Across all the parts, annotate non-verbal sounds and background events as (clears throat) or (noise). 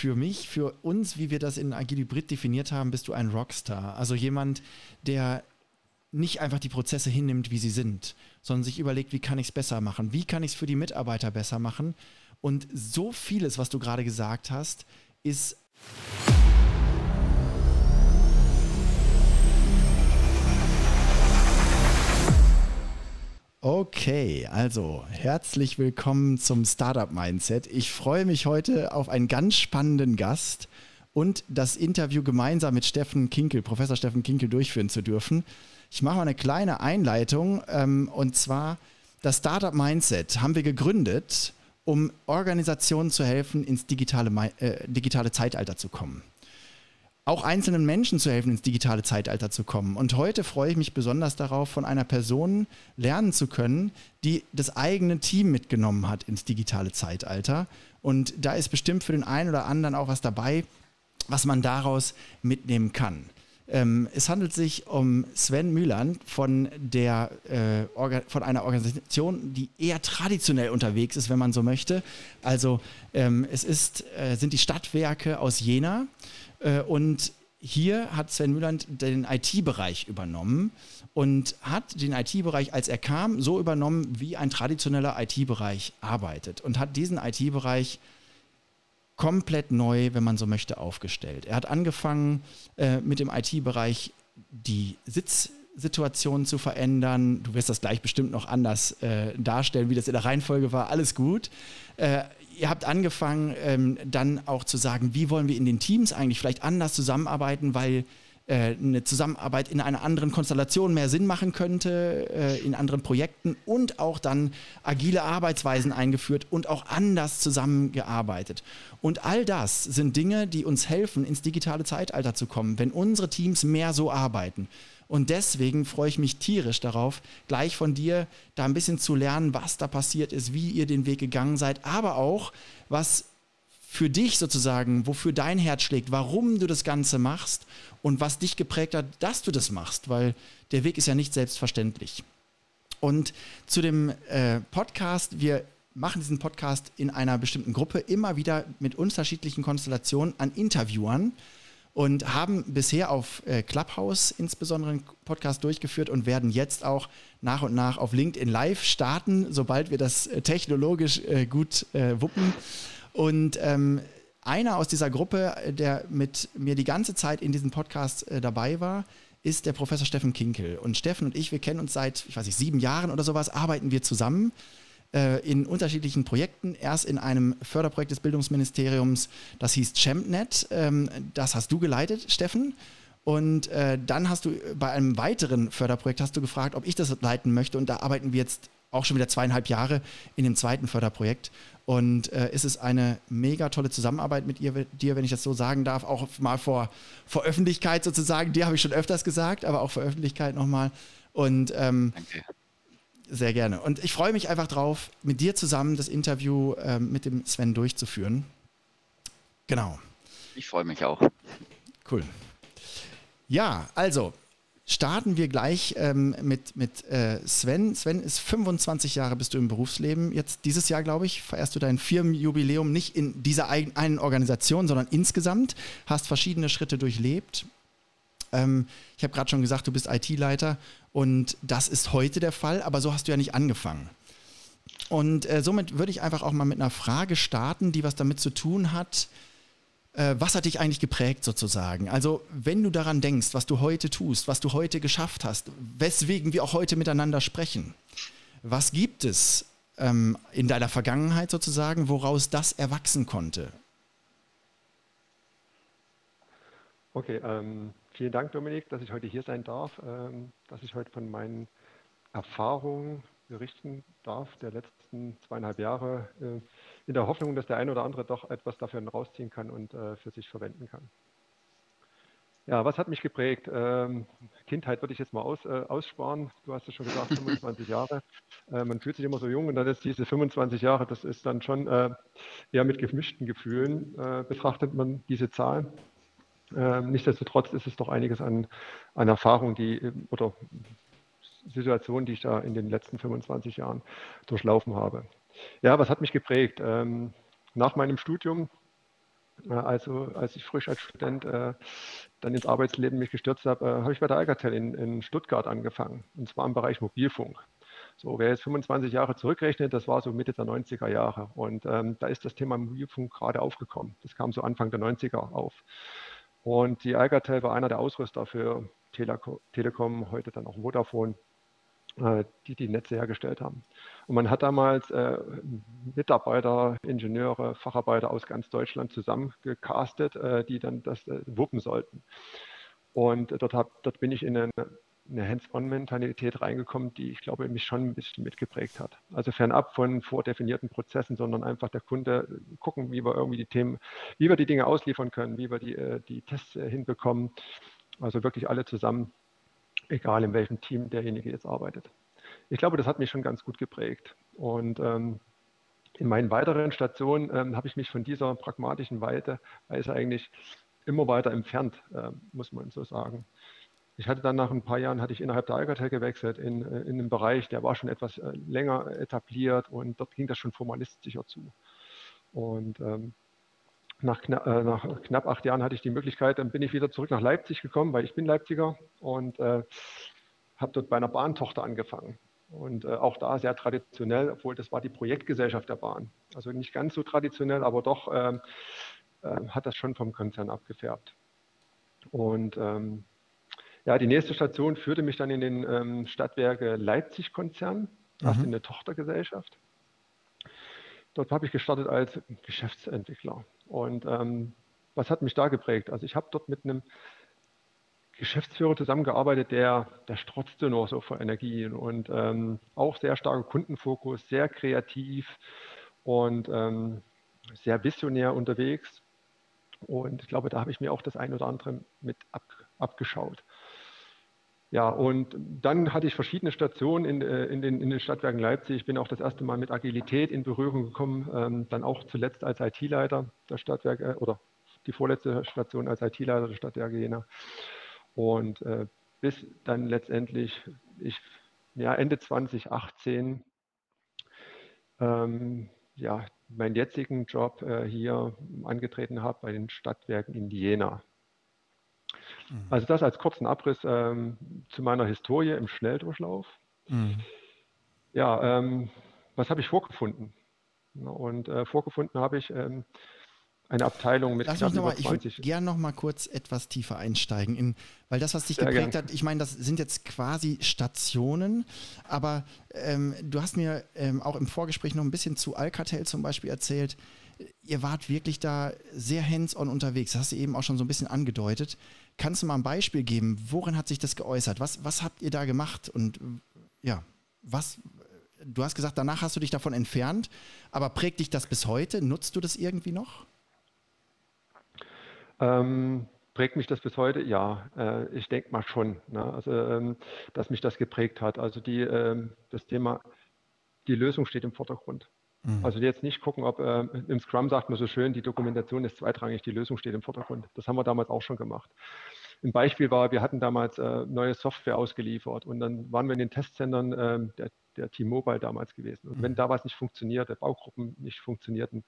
für mich, für uns, wie wir das in Agil Hybrid definiert haben, bist du ein Rockstar. Also jemand, der nicht einfach die Prozesse hinnimmt, wie sie sind, sondern sich überlegt, wie kann ich es besser machen? Wie kann ich es für die Mitarbeiter besser machen? Und so vieles, was du gerade gesagt hast, ist Okay, also herzlich willkommen zum Startup Mindset. Ich freue mich heute auf einen ganz spannenden Gast und das Interview gemeinsam mit Steffen Kinkel, Professor Steffen Kinkel, durchführen zu dürfen. Ich mache mal eine kleine Einleitung ähm, und zwar das Startup Mindset haben wir gegründet, um Organisationen zu helfen, ins digitale, äh, digitale Zeitalter zu kommen auch einzelnen Menschen zu helfen, ins digitale Zeitalter zu kommen. Und heute freue ich mich besonders darauf, von einer Person lernen zu können, die das eigene Team mitgenommen hat ins digitale Zeitalter. Und da ist bestimmt für den einen oder anderen auch was dabei, was man daraus mitnehmen kann. Ähm, es handelt sich um Sven Mühlern von, äh, von einer Organisation, die eher traditionell unterwegs ist, wenn man so möchte. Also ähm, es ist, äh, sind die Stadtwerke aus Jena und hier hat Sven Mühland den IT-Bereich übernommen und hat den IT-Bereich, als er kam, so übernommen, wie ein traditioneller IT-Bereich arbeitet und hat diesen IT-Bereich komplett neu, wenn man so möchte, aufgestellt. Er hat angefangen äh, mit dem IT-Bereich die Sitzsituation zu verändern. Du wirst das gleich bestimmt noch anders äh, darstellen, wie das in der Reihenfolge war. Alles gut. Äh, ihr habt angefangen, ähm, dann auch zu sagen, wie wollen wir in den Teams eigentlich vielleicht anders zusammenarbeiten, weil äh, eine Zusammenarbeit in einer anderen Konstellation mehr Sinn machen könnte, äh, in anderen Projekten und auch dann agile Arbeitsweisen eingeführt und auch anders zusammengearbeitet. Und all das sind Dinge, die uns helfen, ins digitale Zeitalter zu kommen, wenn unsere Teams mehr so arbeiten. Und deswegen freue ich mich tierisch darauf, gleich von dir da ein bisschen zu lernen, was da passiert ist, wie ihr den Weg gegangen seid, aber auch, was für dich sozusagen, wofür dein Herz schlägt, warum du das Ganze machst und was dich geprägt hat, dass du das machst, weil der Weg ist ja nicht selbstverständlich. Und zu dem äh, Podcast, wir machen diesen Podcast in einer bestimmten Gruppe immer wieder mit unterschiedlichen Konstellationen an Interviewern und haben bisher auf äh, Clubhouse insbesondere einen Podcast durchgeführt und werden jetzt auch nach und nach auf LinkedIn Live starten, sobald wir das äh, technologisch äh, gut wuppen. Und ähm, einer aus dieser Gruppe, der mit mir die ganze Zeit in diesem Podcast dabei war, ist der Professor Steffen Kinkel. Und Steffen und ich, wir kennen uns seit, ich weiß nicht, sieben Jahren oder sowas, arbeiten wir zusammen in unterschiedlichen Projekten. Erst in einem Förderprojekt des Bildungsministeriums, das hieß ChampNet. Ähm, das hast du geleitet, Steffen. Und äh, dann hast du bei einem weiteren Förderprojekt hast du gefragt, ob ich das leiten möchte. Und da arbeiten wir jetzt auch schon wieder zweieinhalb Jahre in dem zweiten Förderprojekt. Und äh, es ist eine mega tolle Zusammenarbeit mit ihr, dir, wenn ich das so sagen darf, auch mal vor, vor Öffentlichkeit sozusagen. Dir habe ich schon öfters gesagt, aber auch vor Öffentlichkeit nochmal. Und ähm, Danke. Sehr gerne. Und ich freue mich einfach drauf, mit dir zusammen das Interview ähm, mit dem Sven durchzuführen. Genau. Ich freue mich auch. Cool. Ja, also starten wir gleich ähm, mit, mit äh, Sven. Sven ist 25 Jahre bist du im Berufsleben. Jetzt dieses Jahr, glaube ich, feierst du dein Firmenjubiläum nicht in dieser einen Organisation, sondern insgesamt. Hast verschiedene Schritte durchlebt. Ähm, ich habe gerade schon gesagt, du bist IT-Leiter und das ist heute der Fall, aber so hast du ja nicht angefangen. Und äh, somit würde ich einfach auch mal mit einer Frage starten, die was damit zu tun hat. Äh, was hat dich eigentlich geprägt sozusagen? Also wenn du daran denkst, was du heute tust, was du heute geschafft hast, weswegen wir auch heute miteinander sprechen, was gibt es ähm, in deiner Vergangenheit sozusagen, woraus das erwachsen konnte? Okay, ähm, Vielen Dank, Dominik, dass ich heute hier sein darf, ähm, dass ich heute von meinen Erfahrungen berichten darf der letzten zweieinhalb Jahre, äh, in der Hoffnung, dass der eine oder andere doch etwas dafür rausziehen kann und äh, für sich verwenden kann. Ja, was hat mich geprägt? Ähm, Kindheit würde ich jetzt mal aus, äh, aussparen. Du hast es schon gesagt, 25 (laughs) Jahre. Äh, man fühlt sich immer so jung und dann ist diese 25 Jahre, das ist dann schon äh, eher mit gemischten Gefühlen äh, betrachtet man diese Zahl. Ähm, nichtsdestotrotz ist es doch einiges an, an Erfahrung, die oder Situationen, die ich da in den letzten 25 Jahren durchlaufen habe. Ja, was hat mich geprägt? Ähm, nach meinem Studium Also als ich frisch als Student äh, dann ins Arbeitsleben mich gestürzt habe, äh, habe ich bei der Alcatel in, in, Stuttgart angefangen, und zwar im Bereich Mobilfunk. So, wer jetzt 25 Jahre zurückrechnet, das war so Mitte der 90er Jahre. Und ähm, da ist das Thema Mobilfunk gerade aufgekommen. Das kam so Anfang der 90er auf. Und die Alcatel war einer der Ausrüster für Telekom, heute dann auch Vodafone äh, die die Netze hergestellt haben. Und man hat damals äh, Mitarbeiter, Ingenieure, Facharbeiter aus ganz Deutschland zusammengecastet, äh, die dann das wuppen sollten. Und dort, hab, dort bin ich in eine, eine Hands-on-Mentalität reingekommen, die ich glaube, mich schon ein bisschen mitgeprägt hat. Also fernab von vordefinierten Prozessen, sondern einfach der Kunde gucken, wie wir irgendwie die Themen, wie wir die Dinge ausliefern können, wie wir die, äh, die Tests äh, hinbekommen. Also wirklich alle zusammen egal in welchem Team derjenige jetzt arbeitet. Ich glaube, das hat mich schon ganz gut geprägt. Und ähm, in meinen weiteren Stationen ähm, habe ich mich von dieser pragmatischen Weise eigentlich immer weiter entfernt, äh, muss man so sagen. Ich hatte dann nach ein paar Jahren, hatte ich innerhalb der Alcatel gewechselt in, äh, in einen Bereich, der war schon etwas äh, länger etabliert und dort ging das schon formalistischer zu. Und ähm, nach, kna äh, nach, knapp acht Jahren hatte ich die Möglichkeit, dann bin ich wieder zurück nach Leipzig gekommen, weil ich bin Leipziger und äh, habe dort bei einer Bahntochter angefangen. Und äh, auch da sehr traditionell, obwohl das war die Projektgesellschaft der Bahn. Also nicht ganz so traditionell, aber doch ähm, äh, hat das schon vom Konzern abgefärbt. Und ähm, ja, die nächste Station führte mich dann in den ähm, Stadtwerke Leipzig-Konzern, also in eine Tochtergesellschaft. Dort habe ich gestartet als Geschäftsentwickler. Und ähm, was hat mich da geprägt? Also ich habe dort mit einem Geschäftsführer zusammengearbeitet, der, der strotzte nur so vor Energien und ähm, auch sehr starker Kundenfokus, sehr kreativ und ähm, sehr visionär unterwegs. Und ich glaube, da habe ich mir auch das ein oder andere mit ab, abgeschaut. Ja, und dann hatte ich verschiedene Stationen in, äh, in, den, in den Stadtwerken Leipzig. Ich bin auch das erste Mal mit Agilität in Berührung gekommen, ähm, dann auch zuletzt als IT-Leiter der Stadtwerke oder die vorletzte Station als IT-Leiter der Stadtwerke Jena. Und äh, bis dann letztendlich ich ja, Ende 2018 ähm, ja, meinen jetzigen Job äh, hier angetreten habe bei den Stadtwerken in Jena. Mhm. Also das als kurzen Abriss ähm, zu meiner Historie im Schnelldurchlauf. Mhm. Ja, ähm, was habe ich vorgefunden? Und äh, vorgefunden habe ich ähm, eine Abteilung mit Lass knapp noch mal, Ich würde gerne noch mal kurz etwas tiefer einsteigen, in, weil das, was dich Sehr geprägt gern. hat, ich meine, das sind jetzt quasi Stationen, aber ähm, du hast mir ähm, auch im Vorgespräch noch ein bisschen zu Alcatel zum Beispiel erzählt. Ihr wart wirklich da sehr hands-on unterwegs. Das hast du eben auch schon so ein bisschen angedeutet. Kannst du mal ein Beispiel geben? Worin hat sich das geäußert? Was, was habt ihr da gemacht? Und ja, was, du hast gesagt, danach hast du dich davon entfernt, aber prägt dich das bis heute? Nutzt du das irgendwie noch? Ähm, prägt mich das bis heute? Ja, äh, ich denke mal schon. Ne? Also, ähm, dass mich das geprägt hat. Also die, ähm, das Thema, die Lösung steht im Vordergrund. Mhm. Also jetzt nicht gucken, ob äh, im Scrum sagt man so schön, die Dokumentation ist zweitrangig, die Lösung steht im Vordergrund. Das haben wir damals auch schon gemacht. Ein Beispiel war, wir hatten damals äh, neue Software ausgeliefert und dann waren wir in den Testzentren äh, der, der T-Mobile damals gewesen. Und wenn mhm. da was nicht funktionierte, Baugruppen nicht funktionierten,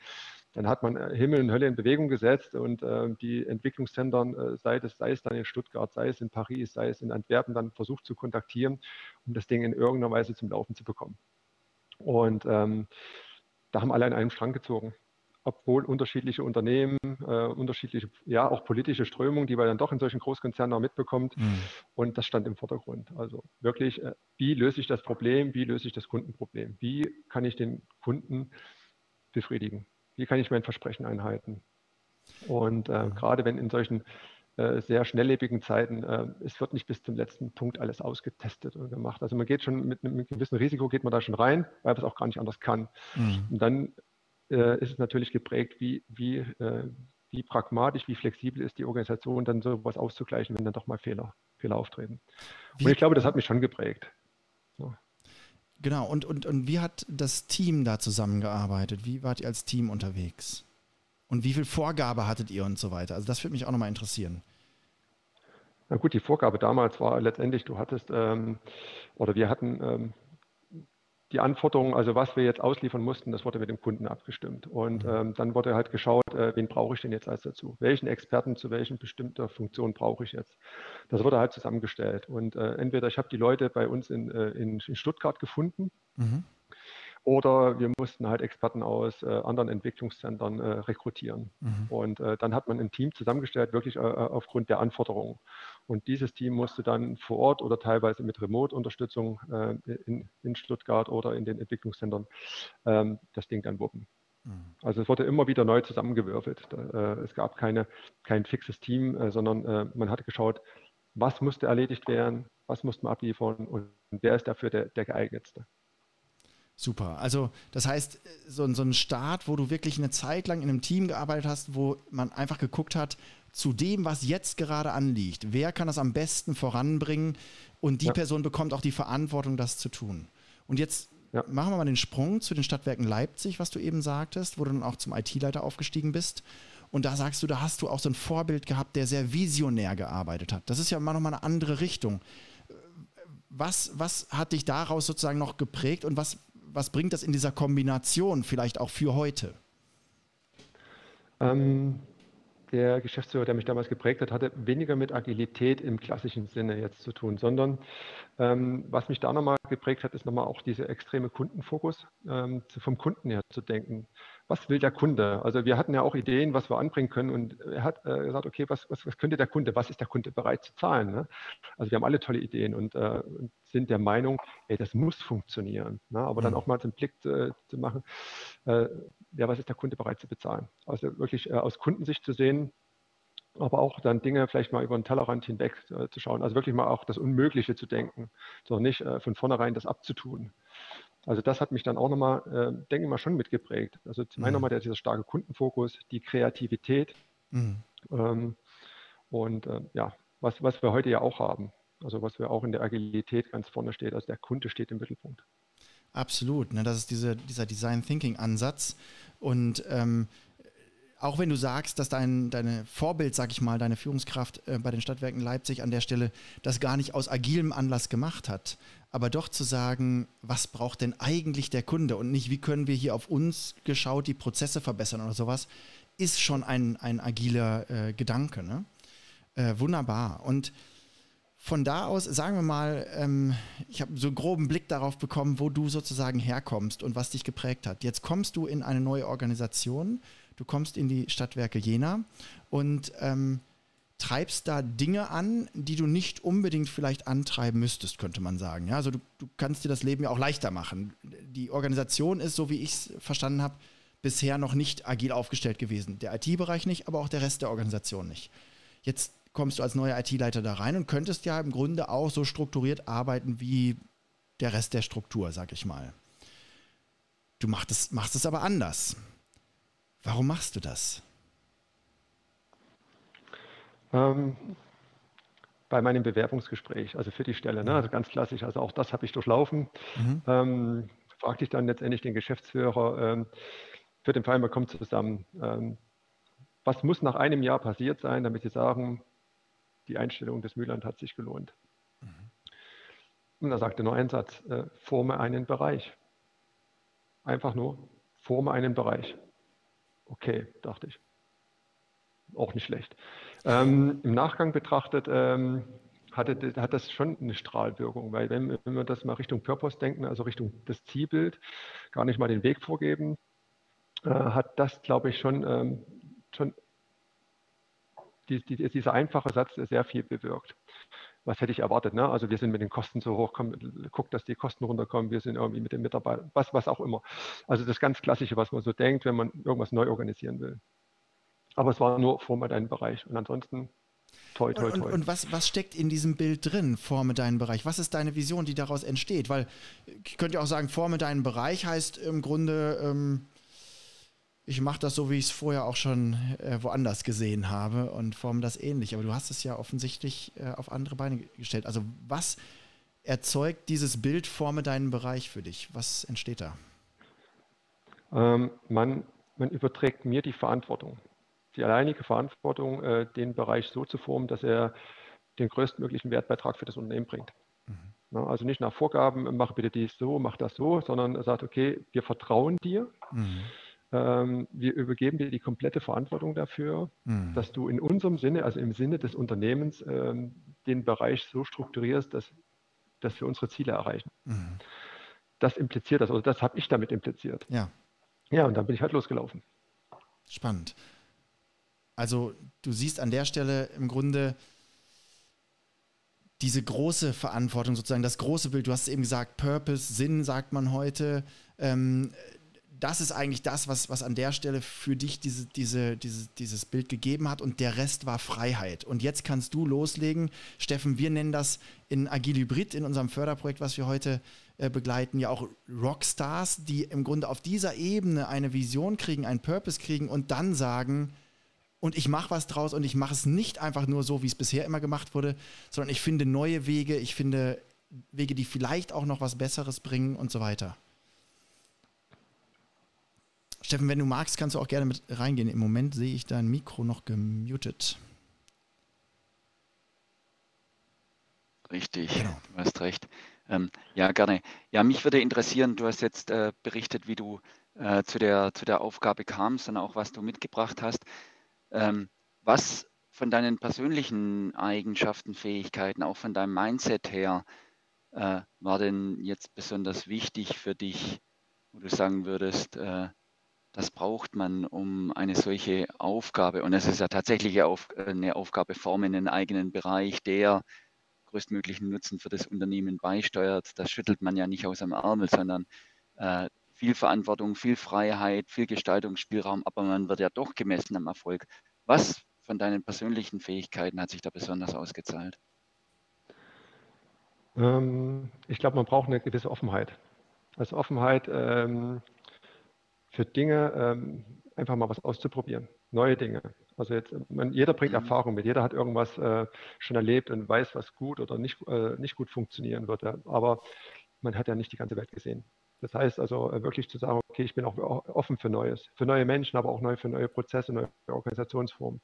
dann hat man äh, Himmel und Hölle in Bewegung gesetzt und äh, die Entwicklungszentren, äh, sei, es, sei es dann in Stuttgart, sei es in Paris, sei es in Antwerpen, dann versucht zu kontaktieren, um das Ding in irgendeiner Weise zum Laufen zu bekommen. Und ähm, da haben alle an einem Strang gezogen. Obwohl unterschiedliche Unternehmen, äh, unterschiedliche, ja, auch politische Strömungen, die man dann doch in solchen Großkonzernen auch mitbekommt. Mhm. Und das stand im Vordergrund. Also wirklich, äh, wie löse ich das Problem, wie löse ich das Kundenproblem? Wie kann ich den Kunden befriedigen? Wie kann ich mein Versprechen einhalten? Und äh, gerade wenn in solchen äh, sehr schnelllebigen Zeiten. Äh, es wird nicht bis zum letzten Punkt alles ausgetestet und gemacht. Also man geht schon mit einem gewissen Risiko geht man da schon rein, weil man es auch gar nicht anders kann. Mhm. Und dann äh, ist es natürlich geprägt, wie, wie, wie pragmatisch, wie flexibel ist die Organisation, dann sowas auszugleichen, wenn dann doch mal Fehler, Fehler auftreten. Wie, und ich glaube, das hat mich schon geprägt. So. Genau, und, und, und wie hat das Team da zusammengearbeitet? Wie wart ihr als Team unterwegs? Und wie viel Vorgabe hattet ihr und so weiter? Also das würde mich auch nochmal interessieren. Na gut, die Vorgabe damals war letztendlich, du hattest, ähm, oder wir hatten ähm, die Anforderungen, also was wir jetzt ausliefern mussten, das wurde mit dem Kunden abgestimmt. Und mhm. ähm, dann wurde halt geschaut, äh, wen brauche ich denn jetzt als dazu? Welchen Experten zu welchen bestimmter Funktion brauche ich jetzt? Das wurde halt zusammengestellt. Und äh, entweder ich habe die Leute bei uns in, äh, in, in Stuttgart gefunden. Mhm. Oder wir mussten halt Experten aus äh, anderen Entwicklungszentren äh, rekrutieren. Mhm. Und äh, dann hat man ein Team zusammengestellt, wirklich äh, äh, aufgrund der Anforderungen. Und dieses Team musste dann vor Ort oder teilweise mit Remote-Unterstützung äh, in, in, Stuttgart oder in den Entwicklungszentren ähm, das Ding dann wuppen. Mhm. Also es wurde immer wieder neu zusammengewürfelt. es gab keine, kein fixes Team, sondern man hatte geschaut, was musste erledigt werden, was musste man abliefern und wer ist dafür der, der geeignetste. Super. Also das heißt, so, so ein Start, wo du wirklich eine Zeit lang in einem Team gearbeitet hast, wo man einfach geguckt hat, zu dem, was jetzt gerade anliegt, wer kann das am besten voranbringen und die ja. Person bekommt auch die Verantwortung, das zu tun. Und jetzt ja. machen wir mal den Sprung zu den Stadtwerken Leipzig, was du eben sagtest, wo du dann auch zum IT-Leiter aufgestiegen bist. Und da sagst du, da hast du auch so ein Vorbild gehabt, der sehr visionär gearbeitet hat. Das ist ja mal nochmal eine andere Richtung. Was, was hat dich daraus sozusagen noch geprägt und was was bringt das in dieser Kombination vielleicht auch für heute? Ähm, der Geschäftsführer, der mich damals geprägt hat, hatte weniger mit Agilität im klassischen Sinne jetzt zu tun, sondern ähm, was mich da nochmal geprägt hat, ist nochmal auch dieser extreme Kundenfokus, ähm, vom Kunden her zu denken. Was will der Kunde? Also wir hatten ja auch Ideen, was wir anbringen können und er hat äh, gesagt, okay, was, was, was, könnte der Kunde, was ist der Kunde bereit zu zahlen? Ne? Also wir haben alle tolle Ideen und äh, sind der Meinung, ey, das muss funktionieren. Ne? Aber mhm. dann auch mal den Blick äh, zu machen, äh, ja, was ist der Kunde bereit zu bezahlen? Also wirklich äh, aus Kundensicht zu sehen, aber auch dann Dinge vielleicht mal über den Tellerrand hinweg äh, zu schauen. Also wirklich mal auch das Unmögliche zu denken, sondern nicht von vornherein das abzutun. Also das hat mich dann auch nochmal, äh, denke ich mal, schon mitgeprägt. Also zum einen mhm. nochmal der, dieser starke Kundenfokus, die Kreativität mhm. ähm, und äh, ja, was, was wir heute ja auch haben. Also was wir auch in der Agilität ganz vorne steht. Also der Kunde steht im Mittelpunkt. Absolut. Ne? Das ist diese, dieser Design Thinking Ansatz. Und ähm, auch wenn du sagst, dass dein deine Vorbild, sag ich mal, deine Führungskraft äh, bei den Stadtwerken Leipzig an der Stelle das gar nicht aus agilem Anlass gemacht hat, aber doch zu sagen, was braucht denn eigentlich der Kunde und nicht, wie können wir hier auf uns geschaut die Prozesse verbessern oder sowas, ist schon ein, ein agiler äh, Gedanke. Ne? Äh, wunderbar. Und von da aus, sagen wir mal, ähm, ich habe so einen groben Blick darauf bekommen, wo du sozusagen herkommst und was dich geprägt hat. Jetzt kommst du in eine neue Organisation Du kommst in die Stadtwerke Jena und ähm, treibst da Dinge an, die du nicht unbedingt vielleicht antreiben müsstest, könnte man sagen. Ja, also du, du kannst dir das Leben ja auch leichter machen. Die Organisation ist, so wie ich es verstanden habe, bisher noch nicht agil aufgestellt gewesen. Der IT-Bereich nicht, aber auch der Rest der Organisation nicht. Jetzt kommst du als neuer IT-Leiter da rein und könntest ja im Grunde auch so strukturiert arbeiten wie der Rest der Struktur, sag ich mal. Du machst es, machst es aber anders. Warum machst du das? Ähm, bei meinem Bewerbungsgespräch, also für die Stelle, ne? also ganz klassisch, also auch das habe ich durchlaufen. Mhm. Ähm, fragte ich dann letztendlich den Geschäftsführer, ähm, für den Fall, man kommt zusammen, ähm, was muss nach einem Jahr passiert sein, damit Sie sagen, die Einstellung des Mühlland hat sich gelohnt. Mhm. Und er sagte nur einen Satz, äh, forme einen Bereich. Einfach nur, forme einen Bereich. Okay, dachte ich. Auch nicht schlecht. Ähm, Im Nachgang betrachtet ähm, hatte, hat das schon eine Strahlwirkung, weil wenn, wenn wir das mal Richtung Purpose denken, also Richtung das Zielbild, gar nicht mal den Weg vorgeben, äh, hat das, glaube ich, schon, ähm, schon die, die, dieser einfache Satz sehr viel bewirkt was hätte ich erwartet? Ne? Also wir sind mit den Kosten so hoch, komm, guck, dass die Kosten runterkommen, wir sind irgendwie mit den Mitarbeitern, was, was auch immer. Also das ganz Klassische, was man so denkt, wenn man irgendwas neu organisieren will. Aber es war nur Forme deinen Bereich. Und ansonsten toi, toi, toi. Und, und, was, was steckt in diesem Bild drin, Forme deinen Bereich? Was ist deine Vision, die daraus entsteht? Weil ich könnte ja auch sagen, Forme deinen Bereich heißt im Grunde, ähm, ich mache das so, wie ich es vorher auch schon äh, woanders gesehen habe und forme das ähnlich. Aber du hast es ja offensichtlich äh, auf andere Beine gestellt. Also was erzeugt dieses Bild, forme deinen Bereich für dich? Was entsteht da? Ähm, man, man überträgt mir die Verantwortung, die alleinige Verantwortung, äh, den Bereich so zu formen, dass er den größtmöglichen Wertbeitrag für das Unternehmen bringt. Mhm. Also nicht nach Vorgaben, mach bitte dies so, mach das so, sondern er sagt, okay, wir vertrauen dir. Mhm. Ähm, wir übergeben dir die komplette Verantwortung dafür, mhm. dass du in unserem Sinne, also im Sinne des Unternehmens, ähm, den Bereich so strukturierst, dass, dass wir unsere Ziele erreichen. Mhm. Das impliziert das, also das habe ich damit impliziert. Ja. Ja, und dann bin ich halt losgelaufen. Spannend. Also du siehst an der Stelle im Grunde diese große Verantwortung, sozusagen das große Bild. Du hast es eben gesagt, Purpose, Sinn, sagt man heute. Ähm, das ist eigentlich das, was, was an der Stelle für dich diese, diese, diese, dieses Bild gegeben hat und der Rest war Freiheit. Und jetzt kannst du loslegen. Steffen, wir nennen das in Agil Hybrid, in unserem Förderprojekt, was wir heute äh, begleiten, ja auch Rockstars, die im Grunde auf dieser Ebene eine Vision kriegen, einen Purpose kriegen und dann sagen, und ich mache was draus und ich mache es nicht einfach nur so, wie es bisher immer gemacht wurde, sondern ich finde neue Wege, ich finde Wege, die vielleicht auch noch was Besseres bringen und so weiter. Steffen, wenn du magst, kannst du auch gerne mit reingehen. Im Moment sehe ich dein Mikro noch gemutet. Richtig, genau. du hast recht. Ähm, ja, gerne. Ja, mich würde interessieren, du hast jetzt äh, berichtet, wie du äh, zu, der, zu der Aufgabe kamst und auch was du mitgebracht hast. Ähm, was von deinen persönlichen Eigenschaften, Fähigkeiten, auch von deinem Mindset her, äh, war denn jetzt besonders wichtig für dich, wo du sagen würdest, äh, das braucht man, um eine solche Aufgabe, und es ist ja tatsächlich eine Aufgabe, formen einen eigenen Bereich, der größtmöglichen Nutzen für das Unternehmen beisteuert. Das schüttelt man ja nicht aus dem Ärmel, sondern äh, viel Verantwortung, viel Freiheit, viel Gestaltungsspielraum, aber man wird ja doch gemessen am Erfolg. Was von deinen persönlichen Fähigkeiten hat sich da besonders ausgezahlt? Ähm, ich glaube, man braucht eine gewisse Offenheit. Also Offenheit ähm, für Dinge, ähm, einfach mal was auszuprobieren, neue Dinge. Also jetzt, man, jeder bringt mhm. Erfahrung mit, jeder hat irgendwas äh, schon erlebt und weiß, was gut oder nicht, äh, nicht gut funktionieren würde. Aber man hat ja nicht die ganze Welt gesehen. Das heißt also äh, wirklich zu sagen, okay, ich bin auch offen für Neues, für neue Menschen, aber auch neu für neue Prozesse, neue Organisationsformen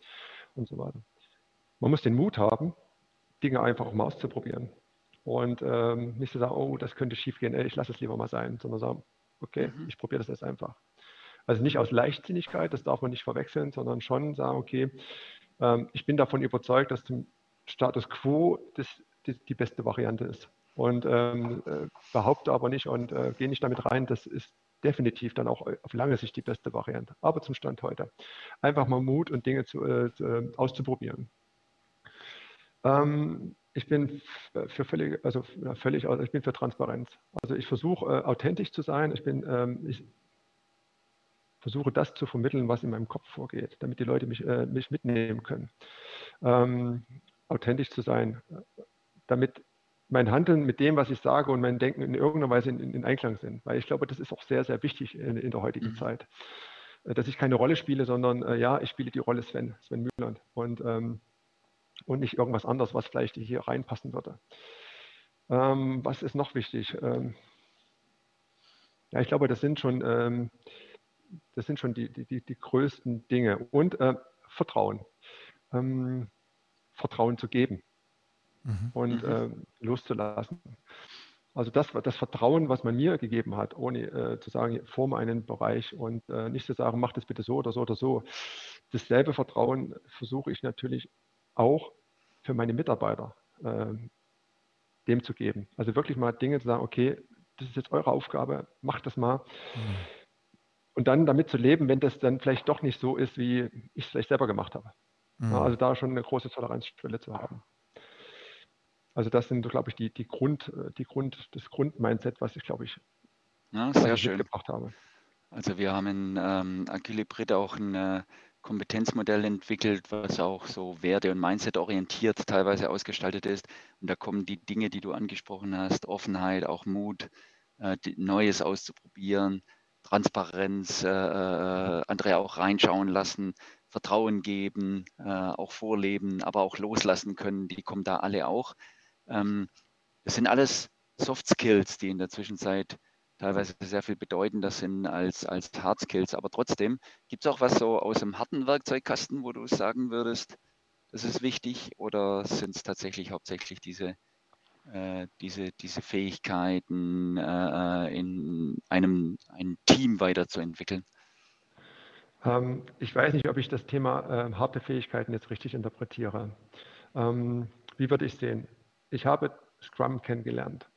und so weiter. Man muss den Mut haben, Dinge einfach auch mal auszuprobieren. Und ähm, nicht zu sagen, oh, das könnte schief gehen, ich lasse es lieber mal sein, sondern sagen, okay, mhm. ich probiere das jetzt einfach. Also nicht aus Leichtsinnigkeit, das darf man nicht verwechseln, sondern schon sagen, okay, ähm, ich bin davon überzeugt, dass zum Status quo das, das die beste Variante ist und ähm, äh, behaupte aber nicht und äh, gehe nicht damit rein, das ist definitiv dann auch auf lange Sicht die beste Variante. Aber zum Stand heute. Einfach mal Mut und Dinge zu, äh, äh auszuprobieren. Ähm, ich bin für völlig, also völlig, ich bin für Transparenz. Also ich versuche äh, authentisch zu sein. Ich bin, ähm, ich versuche das zu vermitteln, was in meinem Kopf vorgeht, damit die Leute mich, äh, mich mitnehmen können. Ähm, authentisch zu sein, damit mein Handeln mit dem, was ich sage und mein Denken in irgendeiner Weise in, in Einklang sind. Weil ich glaube, das ist auch sehr, sehr wichtig in, in der heutigen mhm. Zeit. Äh, dass ich keine Rolle spiele, sondern äh, ja, ich spiele die Rolle Sven, Sven Mühland. Und, ähm, und nicht irgendwas anderes, was vielleicht hier reinpassen würde. Ähm, was ist noch wichtig? Ähm, ja, ich glaube, das sind schon, ähm, das sind schon die, die, die größten Dinge. Und äh, Vertrauen. Ähm, Vertrauen zu geben mhm. und mhm. Äh, loszulassen. Also das, das Vertrauen, was man mir gegeben hat, ohne äh, zu sagen, forme einen Bereich und äh, nicht zu sagen, mach das bitte so oder so oder so. Dasselbe Vertrauen versuche ich natürlich auch für meine Mitarbeiter äh, dem zu geben. Also wirklich mal Dinge zu sagen, okay, das ist jetzt eure Aufgabe, macht das mal. Mhm. Und dann damit zu leben, wenn das dann vielleicht doch nicht so ist, wie ich es vielleicht selber gemacht habe. Mhm. Ja, also da schon eine große Toleranzschwelle zu haben. Also das sind, glaube ich, die, die Grund, die Grund, das Grundmindset, was ich, glaube ich, ja, sehr schön. mitgebracht habe. Also wir haben in ähm, Agile Brit auch ein äh, Kompetenzmodell entwickelt, was auch so Werte- und Mindset-orientiert teilweise ausgestaltet ist. Und da kommen die Dinge, die du angesprochen hast, Offenheit, auch Mut, äh, Neues auszuprobieren, Transparenz, äh, äh, andere auch reinschauen lassen, Vertrauen geben, äh, auch vorleben, aber auch loslassen können, die kommen da alle auch. Ähm, das sind alles Soft Skills, die in der Zwischenzeit teilweise sehr viel bedeutender sind als, als Hard Skills. Aber trotzdem, gibt es auch was so aus dem harten Werkzeugkasten, wo du sagen würdest, das ist wichtig oder sind es tatsächlich hauptsächlich diese diese, diese Fähigkeiten äh, äh, in einem ein Team weiterzuentwickeln? Ähm, ich weiß nicht, ob ich das Thema äh, harte Fähigkeiten jetzt richtig interpretiere. Ähm, wie würde ich sehen? Ich habe Scrum kennengelernt,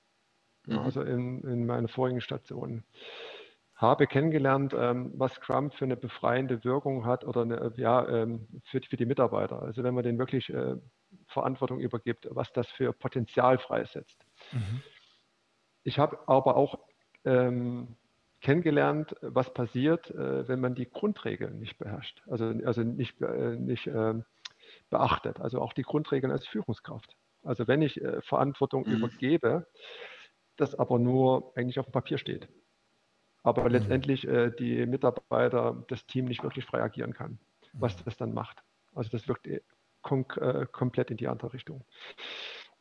mhm. also in, in meiner vorigen Station. Habe kennengelernt, ähm, was Scrum für eine befreiende Wirkung hat oder eine, ja, ähm, für, für die Mitarbeiter. Also wenn man denen wirklich äh, Verantwortung übergibt, was das für Potenzial freisetzt. Mhm. Ich habe aber auch ähm, kennengelernt, was passiert, äh, wenn man die Grundregeln nicht beherrscht, also, also nicht, äh, nicht äh, beachtet, also auch die Grundregeln als Führungskraft. Also wenn ich äh, Verantwortung mhm. übergebe, das aber nur eigentlich auf dem Papier steht, aber mhm. letztendlich äh, die Mitarbeiter, das Team nicht wirklich frei agieren kann, was mhm. das dann macht. Also das wirkt äh, kom komplett in die andere Richtung.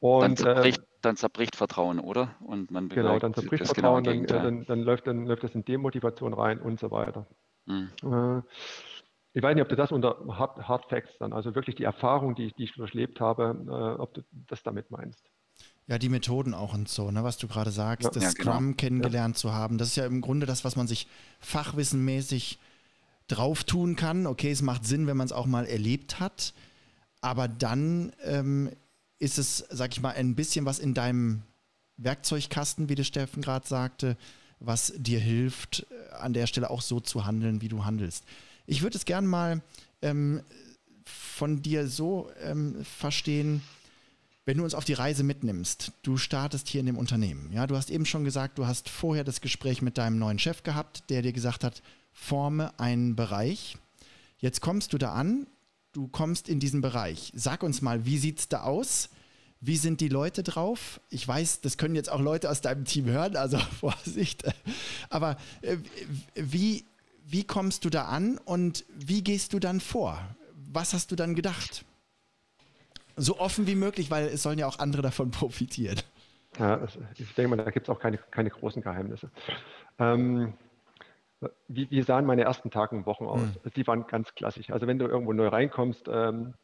Und, dann, zerbricht, äh, dann zerbricht Vertrauen, oder? Und man genau, dann zerbricht Vertrauen, dann, dann, dann, läuft, dann läuft das in Demotivation rein und so weiter. Mhm. Äh, ich weiß nicht, ob du das unter Hard, Hard, Facts dann, also wirklich die Erfahrung, die, die ich durchlebt habe, äh, ob du das damit meinst. Ja, die Methoden auch und so, ne, was du gerade sagst, ja, das ja, Scrum genau. kennengelernt ja. zu haben. Das ist ja im Grunde das, was man sich fachwissenmäßig drauf tun kann. Okay, es macht Sinn, wenn man es auch mal erlebt hat. Aber dann ähm, ist es, sag ich mal, ein bisschen was in deinem Werkzeugkasten, wie der Steffen gerade sagte, was dir hilft, äh, an der Stelle auch so zu handeln, wie du handelst. Ich würde es gerne mal ähm, von dir so ähm, verstehen, wenn du uns auf die Reise mitnimmst. Du startest hier in dem Unternehmen. Ja, du hast eben schon gesagt, du hast vorher das Gespräch mit deinem neuen Chef gehabt, der dir gesagt hat, forme einen Bereich. Jetzt kommst du da an du kommst in diesen Bereich. Sag uns mal, wie sieht es da aus? Wie sind die Leute drauf? Ich weiß, das können jetzt auch Leute aus deinem Team hören, also (laughs) Vorsicht. Aber äh, wie, wie kommst du da an und wie gehst du dann vor? Was hast du dann gedacht? So offen wie möglich, weil es sollen ja auch andere davon (laughs) profitieren. Ja, ich denke mal, da gibt es auch keine, keine großen Geheimnisse. Ähm, wie, wie, sahen meine ersten Tage und Wochen aus? Mhm. Die waren ganz klassisch. Also wenn du irgendwo neu reinkommst ähm,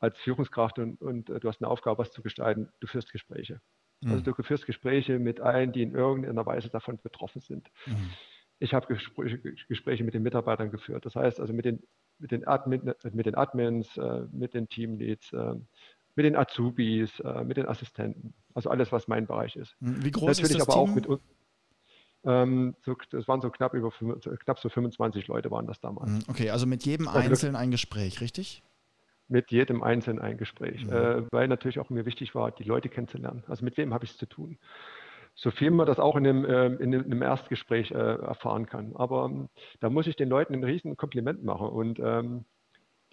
als Führungskraft und, und äh, du hast eine Aufgabe, was zu gestalten, du führst Gespräche. Mhm. Also du führst Gespräche mit allen, die in irgendeiner Weise davon betroffen sind. Mhm. Ich habe Gespräche, Gespräche, mit den Mitarbeitern geführt. Das heißt also mit den, mit den, Admin, mit den Admins, äh, mit den Teamleads, äh, mit den Azubis, äh, mit den Assistenten. Also alles, was mein Bereich ist. Wie groß Natürlich ist das aber Team? auch mit uns. Ähm, so, das waren so knapp über knapp so 25 Leute waren das damals. Mhm, okay, also mit jedem also Einzelnen ein Gespräch, richtig? Mit jedem Einzelnen ein Gespräch, mhm. äh, weil natürlich auch mir wichtig war, die Leute kennenzulernen. Also mit wem habe ich es zu tun? So viel man das auch in einem, äh, in einem Erstgespräch äh, erfahren kann. Aber ähm, da muss ich den Leuten ein riesen Kompliment machen und ähm,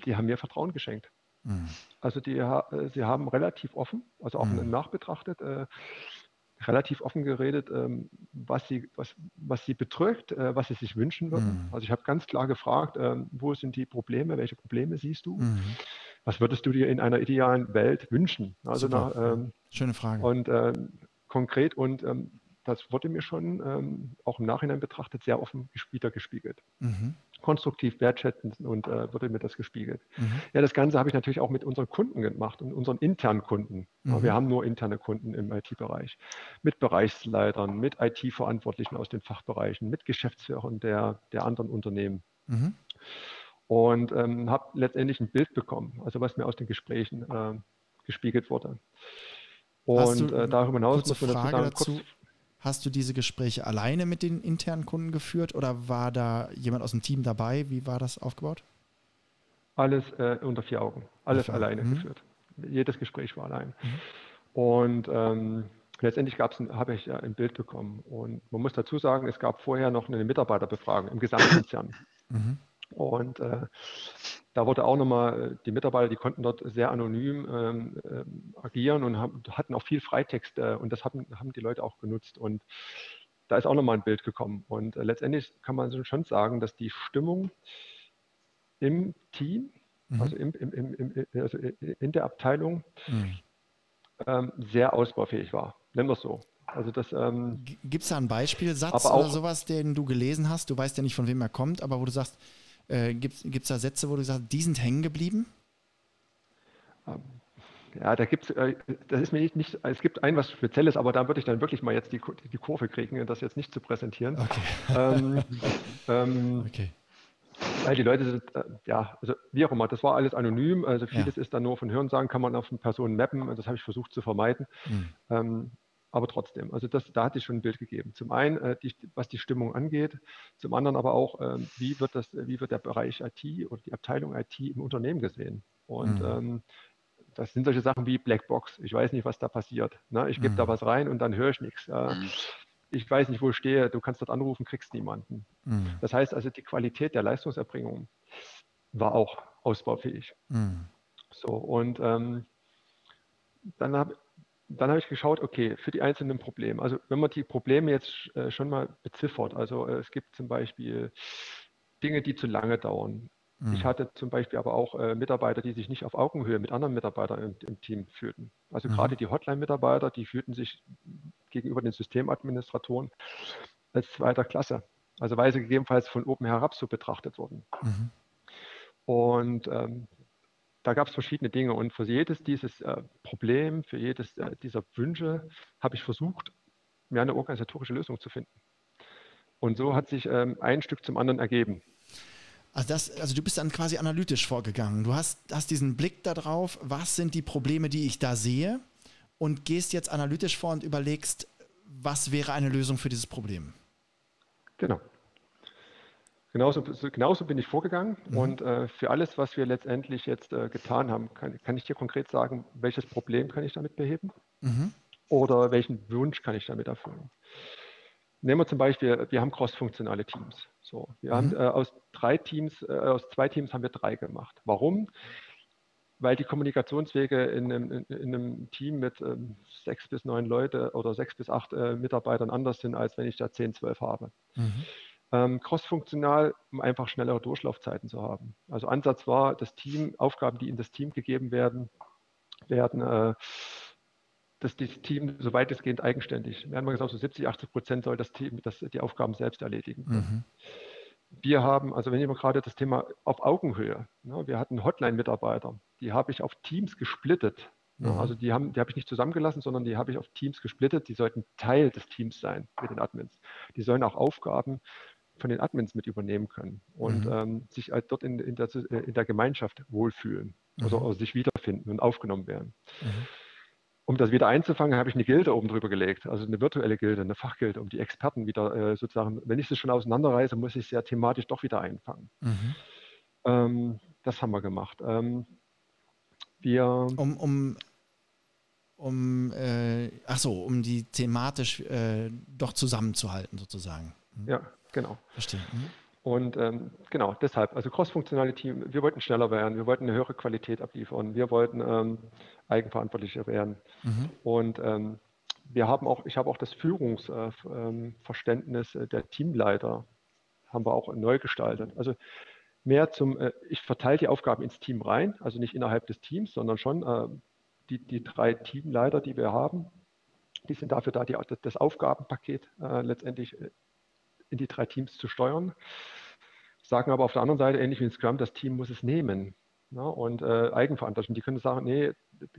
die haben mir Vertrauen geschenkt. Mhm. Also die, äh, sie haben relativ offen, also auch mhm. nachbetrachtet, äh, relativ offen geredet, ähm, was, sie, was, was sie bedrückt, äh, was sie sich wünschen würden. Mhm. Also ich habe ganz klar gefragt, ähm, wo sind die Probleme, welche Probleme siehst du? Mhm. Was würdest du dir in einer idealen Welt wünschen? Also nach, ähm, Schöne Frage. Und ähm, konkret und ähm, das wurde mir schon ähm, auch im Nachhinein betrachtet sehr offen wieder gespiegelt. Mhm konstruktiv wertschätzend und äh, wurde mir das gespiegelt. Mhm. Ja, das Ganze habe ich natürlich auch mit unseren Kunden gemacht und unseren internen Kunden. Mhm. Wir haben nur interne Kunden im IT-Bereich. Mit Bereichsleitern, mit IT-Verantwortlichen aus den Fachbereichen, mit Geschäftsführern der, der anderen Unternehmen. Mhm. Und ähm, habe letztendlich ein Bild bekommen, also was mir aus den Gesprächen äh, gespiegelt wurde. Und äh, darüber hinaus muss man dazu sagen, kurz, Hast du diese Gespräche alleine mit den internen Kunden geführt oder war da jemand aus dem Team dabei? Wie war das aufgebaut? Alles äh, unter vier Augen, alles Ach, alleine mhm. geführt. Jedes Gespräch war allein. Mhm. Und ähm, letztendlich habe ich ein Bild bekommen. Und man muss dazu sagen, es gab vorher noch eine Mitarbeiterbefragung im Gesamtkonzern. Mhm. Und äh, da wurde auch nochmal, äh, die Mitarbeiter, die konnten dort sehr anonym ähm, äh, agieren und haben, hatten auch viel Freitext äh, und das haben, haben die Leute auch genutzt. Und da ist auch nochmal ein Bild gekommen. Und äh, letztendlich kann man schon sagen, dass die Stimmung im Team, mhm. also, im, im, im, also, in der Abteilung, mhm. ähm, sehr ausbaufähig war. Nennen wir es so. Also das, ähm, Gibt es da einen Beispielsatz oder sowas, den du gelesen hast? Du weißt ja nicht, von wem er kommt, aber wo du sagst, äh, Gibt es da Sätze, wo du sagst, die sind hängen geblieben? Ähm, ja, da gibt es, äh, das ist mir nicht, nicht, es gibt ein was Spezielles, aber da würde ich dann wirklich mal jetzt die, die Kurve kriegen, das jetzt nicht zu präsentieren. Okay. Ähm, (laughs) ähm, okay. Weil die Leute sind, äh, ja, also wie auch immer, das war alles anonym, also vieles ja. ist dann nur von Hörensagen, kann man auf eine Person mappen, das habe ich versucht zu vermeiden. Mhm. Ähm, aber trotzdem, also das, da hatte ich schon ein Bild gegeben. Zum einen, äh, die, was die Stimmung angeht, zum anderen aber auch, äh, wie, wird das, wie wird der Bereich IT oder die Abteilung IT im Unternehmen gesehen. Und mhm. ähm, das sind solche Sachen wie Blackbox. Ich weiß nicht, was da passiert. Ne? Ich gebe mhm. da was rein und dann höre ich nichts. Äh, mhm. Ich weiß nicht, wo ich stehe. Du kannst dort anrufen, kriegst niemanden. Mhm. Das heißt also, die Qualität der Leistungserbringung war auch ausbaufähig. Mhm. So, und ähm, dann habe dann habe ich geschaut, okay, für die einzelnen Probleme. Also wenn man die Probleme jetzt äh, schon mal beziffert, also äh, es gibt zum Beispiel Dinge, die zu lange dauern. Mhm. Ich hatte zum Beispiel aber auch äh, Mitarbeiter, die sich nicht auf Augenhöhe mit anderen Mitarbeitern im, im Team fühlten. Also mhm. gerade die Hotline-Mitarbeiter, die fühlten sich gegenüber den Systemadministratoren als zweiter Klasse. Also weil sie gegebenenfalls von oben herab so betrachtet wurden. Mhm. Und ähm, da gab es verschiedene Dinge und für jedes dieses äh, Problem, für jedes äh, dieser Wünsche habe ich versucht, mir eine organisatorische Lösung zu finden. Und so hat sich ähm, ein Stück zum anderen ergeben. Also, das, also du bist dann quasi analytisch vorgegangen. Du hast, hast diesen Blick darauf, was sind die Probleme, die ich da sehe und gehst jetzt analytisch vor und überlegst, was wäre eine Lösung für dieses Problem. Genau. Genauso, genauso bin ich vorgegangen mhm. und äh, für alles, was wir letztendlich jetzt äh, getan haben, kann, kann, ich dir konkret sagen, welches Problem kann ich damit beheben mhm. oder welchen Wunsch kann ich damit erfüllen. Nehmen wir zum Beispiel, wir haben crossfunktionale Teams. So, wir mhm. haben äh, aus drei Teams, äh, aus zwei Teams haben wir drei gemacht. Warum? Weil die Kommunikationswege in einem, in, in einem Team mit ähm, sechs bis neun Leute oder sechs bis acht äh, Mitarbeitern anders sind, als wenn ich da zehn, zwölf habe. Ähm, crossfunktional, um einfach schnellere Durchlaufzeiten zu haben. Also Ansatz war, das Team, Aufgaben, die in das Team gegeben werden, werden äh, dass das Team so weitestgehend eigenständig, wir haben gesagt, so 70, 80 Prozent soll das Team das, die Aufgaben selbst erledigen. Mhm. Wir haben, also wenn ich mal gerade das Thema auf Augenhöhe, ne, wir hatten Hotline-Mitarbeiter, die habe ich auf Teams gesplittet. Ne, mhm. Also die, haben, die habe ich nicht zusammengelassen, sondern die habe ich auf Teams gesplittet. Die sollten Teil des Teams sein mit den Admins. Die sollen auch Aufgaben von den Admins mit übernehmen können und mhm. ähm, sich halt dort in, in, der, in, der, Gemeinschaft wohlfühlen mhm. oder, oder, sich wiederfinden und aufgenommen werden. Mhm. Um das wieder einzufangen, habe ich eine Gilde oben drüber gelegt, also eine virtuelle Gilde, eine Fachgilde, um die Experten wieder äh, sozusagen, wenn ich sie schon auseinanderreiße, muss ich sie ja thematisch doch wieder einfangen. Mhm. Ähm, das haben wir gemacht. Ähm, wir um, um, um äh, ach so, um die thematisch äh, doch zusammenzuhalten sozusagen. Mhm. Ja, Genau. Verstehe. Mhm. Und ähm, genau, deshalb, also cross-funktionale Team, wir wollten schneller werden, wir wollten eine höhere Qualität abliefern, wir wollten ähm, eigenverantwortlicher werden. Mhm. Und ähm, wir haben auch, ich habe auch das Führungsverständnis äh, der Teamleiter, haben wir auch neu gestaltet. Also mehr zum, äh, ich verteile die Aufgaben ins Team rein, also nicht innerhalb des Teams, sondern schon äh, die, die drei Teamleiter, die wir haben, die sind dafür da, die, das Aufgabenpaket äh, letztendlich äh, in die drei Teams zu steuern. Sagen aber auf der anderen Seite, ähnlich wie in Scrum, das Team muss es nehmen. Ne? Und äh, Eigenverantwortung. Die können sagen, nee,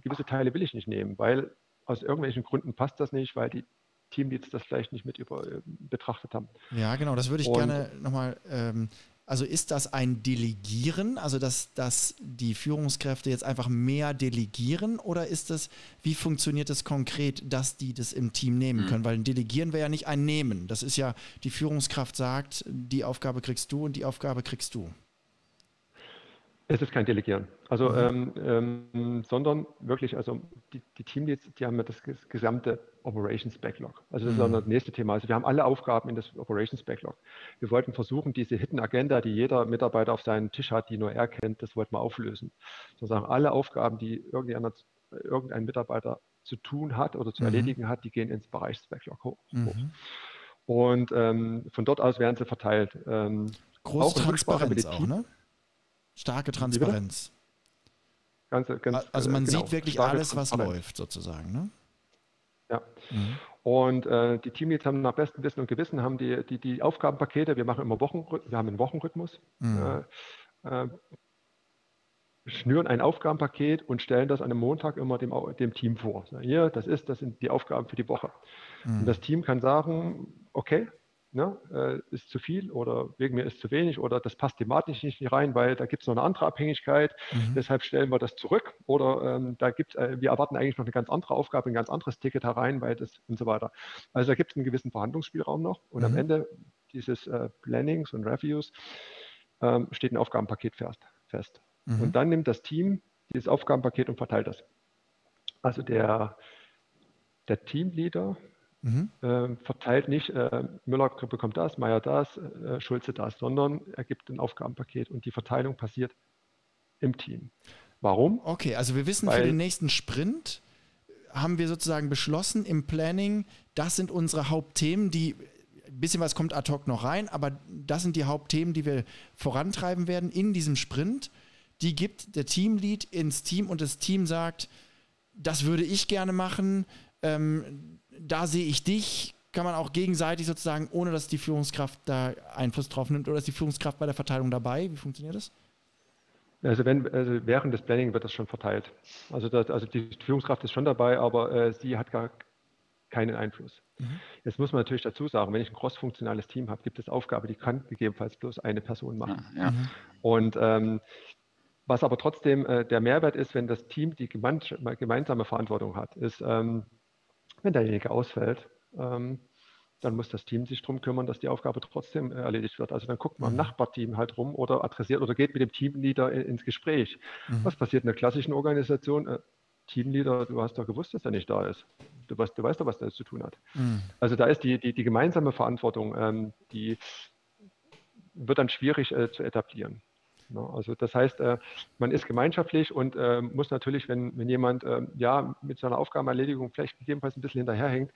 gewisse Teile will ich nicht nehmen, weil aus irgendwelchen Gründen passt das nicht, weil die Teamleads das vielleicht nicht mit über, äh, betrachtet haben. Ja, genau, das würde ich Und, gerne nochmal ähm, also ist das ein Delegieren, also dass, dass die Führungskräfte jetzt einfach mehr delegieren oder ist das, wie funktioniert das konkret, dass die das im Team nehmen mhm. können? Weil ein Delegieren wäre ja nicht ein Nehmen. Das ist ja, die Führungskraft sagt, die Aufgabe kriegst du und die Aufgabe kriegst du. Es ist kein Delegieren. Also, mhm. ähm, ähm, sondern wirklich, also die, die Teamleads, die haben ja das gesamte Operations Backlog. Also das mhm. ist das nächste Thema. Also wir haben alle Aufgaben in das Operations Backlog. Wir wollten versuchen, diese Hidden Agenda, die jeder Mitarbeiter auf seinem Tisch hat, die nur er kennt, das wollten wir auflösen. Sozusagen alle Aufgaben, die irgendein Mitarbeiter zu tun hat oder zu mhm. erledigen hat, die gehen ins Bereichs-Backlog hoch. Mhm. Und ähm, von dort aus werden sie verteilt. Ähm, Große Transparenz auch, ne? Starke Transparenz. Ganz, ganz, also man genau, sieht wirklich alles, was läuft, sozusagen. Ne? Ja. Mhm. Und äh, die Teamleads haben nach bestem Wissen und Gewissen haben die, die, die Aufgabenpakete, wir machen immer Wochen, wir haben einen Wochenrhythmus. Mhm. Äh, äh, schnüren ein Aufgabenpaket und stellen das an einem Montag immer dem, dem Team vor. Hier, das ist, das sind die Aufgaben für die Woche. Mhm. Und das Team kann sagen, okay, ne, äh, ist zu viel oder wegen mir ist zu wenig oder das passt thematisch nicht rein, weil da gibt es noch eine andere Abhängigkeit, mhm. deshalb stellen wir das zurück oder ähm, da gibt äh, wir erwarten eigentlich noch eine ganz andere Aufgabe, ein ganz anderes Ticket herein, weil das und so weiter. Also da gibt es einen gewissen Verhandlungsspielraum noch und mhm. am Ende dieses äh, Plannings und Reviews ähm, steht ein Aufgabenpaket fest. fest. Mhm. Und dann nimmt das Team dieses Aufgabenpaket und verteilt das. Also der, der Teamleader Mhm. Äh, verteilt nicht, äh, Müller bekommt das, Meier das, äh, Schulze das, sondern er gibt ein Aufgabenpaket und die Verteilung passiert im Team. Warum? Okay, also wir wissen Weil, für den nächsten Sprint haben wir sozusagen beschlossen im Planning, das sind unsere Hauptthemen, die ein bisschen was kommt ad hoc noch rein, aber das sind die Hauptthemen, die wir vorantreiben werden in diesem Sprint. Die gibt der Teamlead ins Team und das Team sagt, das würde ich gerne machen. Ähm, da sehe ich dich, kann man auch gegenseitig sozusagen, ohne dass die Führungskraft da Einfluss drauf nimmt, oder ist die Führungskraft bei der Verteilung dabei? Wie funktioniert das? Also, wenn, also während des Planning wird das schon verteilt. Also, das, also die Führungskraft ist schon dabei, aber äh, sie hat gar keinen Einfluss. Mhm. Jetzt muss man natürlich dazu sagen, wenn ich ein crossfunktionales Team habe, gibt es Aufgaben, die kann gegebenenfalls bloß eine Person machen. Ja, ja. Mhm. Und ähm, was aber trotzdem äh, der Mehrwert ist, wenn das Team die gemeinsame Verantwortung hat, ist, ähm, wenn derjenige ausfällt, ähm, dann muss das Team sich darum kümmern, dass die Aufgabe trotzdem äh, erledigt wird. Also dann guckt man im mhm. Nachbarteam halt rum oder adressiert oder geht mit dem Teamleader in, ins Gespräch. Mhm. Was passiert in der klassischen Organisation? Äh, Teamleader, du hast doch gewusst, dass er nicht da ist. Du weißt, du weißt doch, was das zu tun hat. Mhm. Also da ist die, die, die gemeinsame Verantwortung, ähm, die wird dann schwierig äh, zu etablieren. Ne? Also das heißt, äh, man ist gemeinschaftlich und äh, muss natürlich, wenn, wenn jemand ähm, ja mit seiner Aufgabenerledigung vielleicht gegebenenfalls ein bisschen hinterherhängt,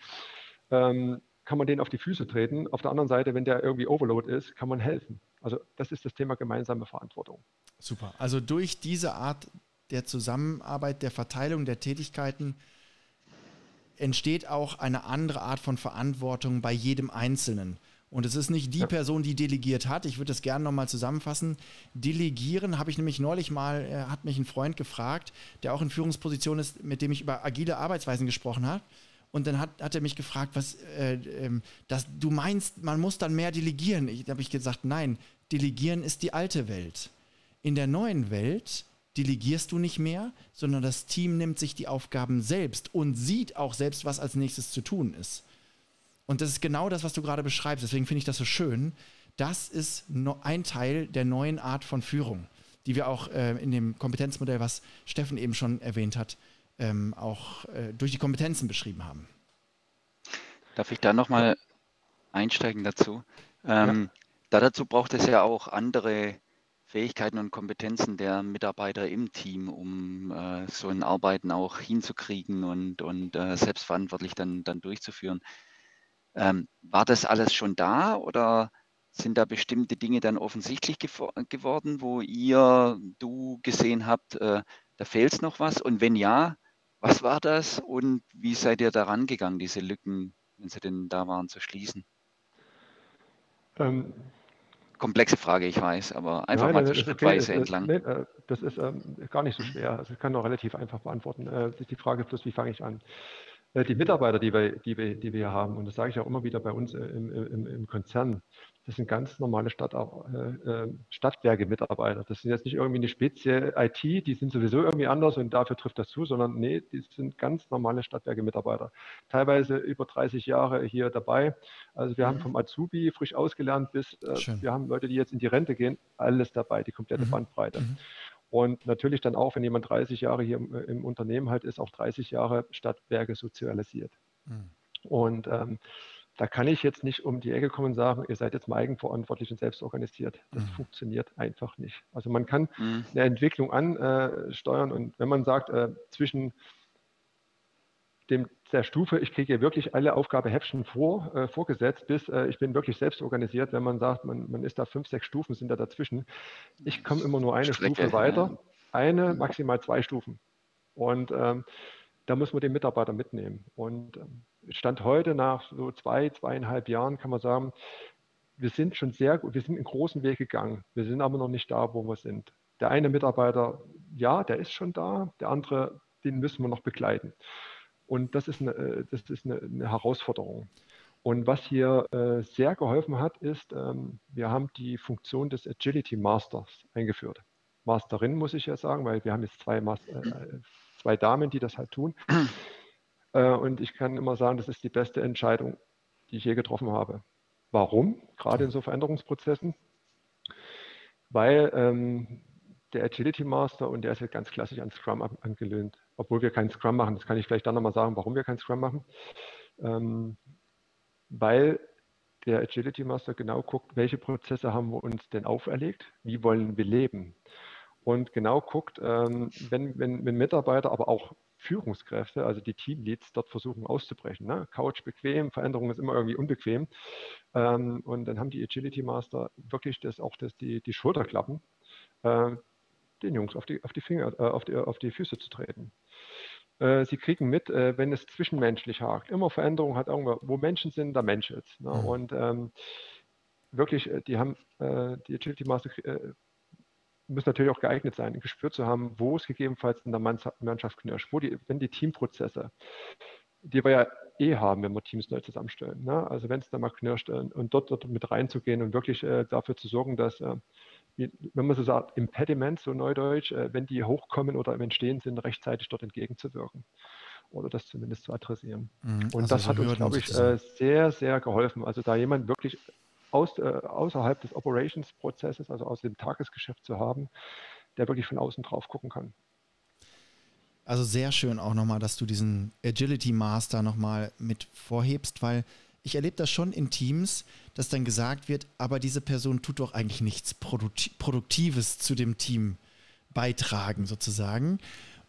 ähm, kann man den auf die Füße treten. Auf der anderen Seite, wenn der irgendwie Overload ist, kann man helfen. Also das ist das Thema gemeinsame Verantwortung. Super. Also durch diese Art der Zusammenarbeit, der Verteilung der Tätigkeiten entsteht auch eine andere Art von Verantwortung bei jedem Einzelnen. Und es ist nicht die Person, die delegiert hat. Ich würde das gerne nochmal zusammenfassen. Delegieren habe ich nämlich neulich mal, äh, hat mich ein Freund gefragt, der auch in Führungsposition ist, mit dem ich über agile Arbeitsweisen gesprochen habe. Und dann hat, hat er mich gefragt, was, äh, äh, dass du meinst, man muss dann mehr delegieren. Ich habe ich gesagt, nein, delegieren ist die alte Welt. In der neuen Welt delegierst du nicht mehr, sondern das Team nimmt sich die Aufgaben selbst und sieht auch selbst, was als nächstes zu tun ist. Und das ist genau das, was du gerade beschreibst. Deswegen finde ich das so schön. Das ist ein Teil der neuen Art von Führung, die wir auch äh, in dem Kompetenzmodell, was Steffen eben schon erwähnt hat, ähm, auch äh, durch die Kompetenzen beschrieben haben. Darf ich da nochmal einsteigen dazu? Ähm, ja. Da dazu braucht es ja auch andere Fähigkeiten und Kompetenzen der Mitarbeiter im Team, um äh, so ein Arbeiten auch hinzukriegen und, und äh, selbstverantwortlich dann, dann durchzuführen. Ähm, war das alles schon da oder sind da bestimmte Dinge dann offensichtlich geworden, wo ihr, du gesehen habt, äh, da fehlt es noch was? Und wenn ja, was war das und wie seid ihr daran gegangen, diese Lücken, wenn sie denn da waren, zu schließen? Ähm, Komplexe Frage, ich weiß, aber einfach nein, mal so schrittweise okay. entlang. Das, äh, das ist ähm, gar nicht so schwer. Also ich kann auch relativ einfach beantworten. Äh, ist die Frage plus, wie fange ich an? Äh, die Mitarbeiter, die wir, die, wir, die wir hier haben, und das sage ich auch immer wieder bei uns äh, im, im, im Konzern, das sind ganz normale Stadt, äh, Stadtwerke-Mitarbeiter. Das sind jetzt nicht irgendwie eine spezielle IT, die sind sowieso irgendwie anders und dafür trifft das zu, sondern nee, die sind ganz normale Stadtwerke-Mitarbeiter. Teilweise über 30 Jahre hier dabei. Also wir mhm. haben vom Azubi frisch ausgelernt bis, äh, wir haben Leute, die jetzt in die Rente gehen, alles dabei, die komplette mhm. Bandbreite. Mhm. Und natürlich dann auch, wenn jemand 30 Jahre hier im, äh, im Unternehmen halt ist, auch 30 Jahre Stadtwerke sozialisiert. Mhm. Und ähm, da kann ich jetzt nicht um die Ecke kommen und sagen, ihr seid jetzt mal eigenverantwortlich und selbst organisiert. Das mhm. funktioniert einfach nicht. Also man kann mhm. eine Entwicklung ansteuern und wenn man sagt, äh, zwischen dem, der Stufe, ich kriege wirklich alle Aufgabehäppchen vor, äh, vorgesetzt, bis äh, ich bin wirklich selbst organisiert. Wenn man sagt, man, man ist da fünf, sechs Stufen, sind da dazwischen. Ich komme immer nur eine Strecke, Stufe weiter, eine, maximal zwei Stufen. Und ähm, da muss man den Mitarbeiter mitnehmen. Und ähm, Stand heute nach so zwei, zweieinhalb Jahren kann man sagen, wir sind schon sehr gut, wir sind einen großen Weg gegangen. Wir sind aber noch nicht da, wo wir sind. Der eine Mitarbeiter ja, der ist schon da, der andere, den müssen wir noch begleiten. Und das ist eine, äh, das ist eine, eine Herausforderung. Und was hier äh, sehr geholfen hat, ist, ähm, wir haben die Funktion des Agility Masters eingeführt. Masterin muss ich ja sagen, weil wir haben jetzt zwei, Mas äh, zwei Damen, die das halt tun. (clears throat) Äh, und ich kann immer sagen, das ist die beste Entscheidung, die ich je getroffen habe. Warum? Gerade in so Veränderungsprozessen. Weil ähm, der Agility Master und der ist ja ganz klassisch an Scrum angelehnt, obwohl wir keinen Scrum machen. Das kann ich vielleicht dann nochmal sagen, warum wir keinen Scrum machen. Ähm, weil der Agility Master genau guckt, welche Prozesse haben wir uns denn auferlegt, wie wollen wir leben. Und genau guckt, ähm, wenn, wenn, wenn Mitarbeiter, aber auch Führungskräfte, also die Teamleads, dort versuchen auszubrechen. Ne? Couch bequem, Veränderung ist immer irgendwie unbequem. Ähm, und dann haben die Agility Master wirklich das, auch das, die, die Schulterklappen, äh, den Jungs auf die, auf die Finger, äh, auf, die, auf die Füße zu treten. Äh, sie kriegen mit, äh, wenn es zwischenmenschlich hakt. Immer Veränderung hat irgendwo, wo Menschen sind, da Mensch ist. Ne? Mhm. Und ähm, wirklich, äh, die haben, äh, die Agility Master muss natürlich auch geeignet sein, ein Gespür zu haben, wo es gegebenenfalls in der Mannschaft knirscht, wo die, wenn die Teamprozesse, die wir ja eh haben, wenn wir Teams neu zusammenstellen. Ne? Also wenn es da mal knirscht und dort, dort mit reinzugehen und wirklich äh, dafür zu sorgen, dass, äh, wie, wenn man so sagt, Impediments, so neudeutsch, äh, wenn die hochkommen oder im Entstehen sind, rechtzeitig dort entgegenzuwirken oder das zumindest zu adressieren. Mhm, und also das so hat uns, glaube ich, äh, sehr, sehr geholfen. Also da jemand wirklich aus, äh, außerhalb des Operations-Prozesses, also aus dem Tagesgeschäft zu haben, der wirklich von außen drauf gucken kann. Also sehr schön auch nochmal, dass du diesen Agility Master nochmal mit vorhebst, weil ich erlebe das schon in Teams, dass dann gesagt wird, aber diese Person tut doch eigentlich nichts Produktives zu dem Team beitragen sozusagen.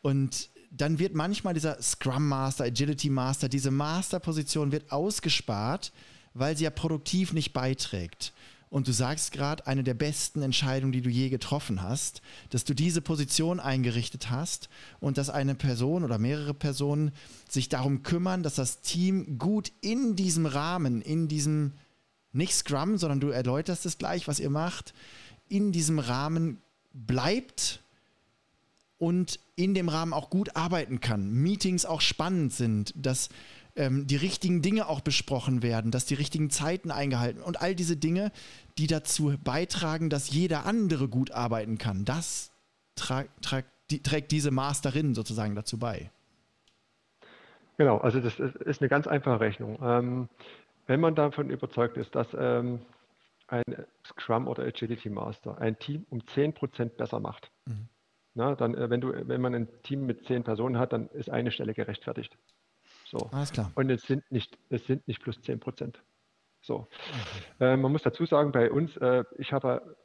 Und dann wird manchmal dieser Scrum Master, Agility Master, diese Masterposition wird ausgespart, weil sie ja produktiv nicht beiträgt. Und du sagst gerade, eine der besten Entscheidungen, die du je getroffen hast, dass du diese Position eingerichtet hast und dass eine Person oder mehrere Personen sich darum kümmern, dass das Team gut in diesem Rahmen, in diesem, nicht Scrum, sondern du erläuterst es gleich, was ihr macht, in diesem Rahmen bleibt und in dem Rahmen auch gut arbeiten kann. Meetings auch spannend sind, dass ähm, die richtigen Dinge auch besprochen werden, dass die richtigen Zeiten eingehalten und all diese Dinge, die dazu beitragen, dass jeder andere gut arbeiten kann. Das tra tra die, trägt diese Masterin sozusagen dazu bei. Genau, also das ist eine ganz einfache Rechnung. Ähm, wenn man davon überzeugt ist, dass ähm, ein Scrum oder Agility Master ein Team um 10% besser macht, mhm. na, dann, äh, wenn, du, wenn man ein Team mit 10 Personen hat, dann ist eine Stelle gerechtfertigt. So. Alles klar. Und es sind nicht, es sind nicht plus 10 Prozent. So. Okay. Äh, man muss dazu sagen, bei uns, äh, ich habe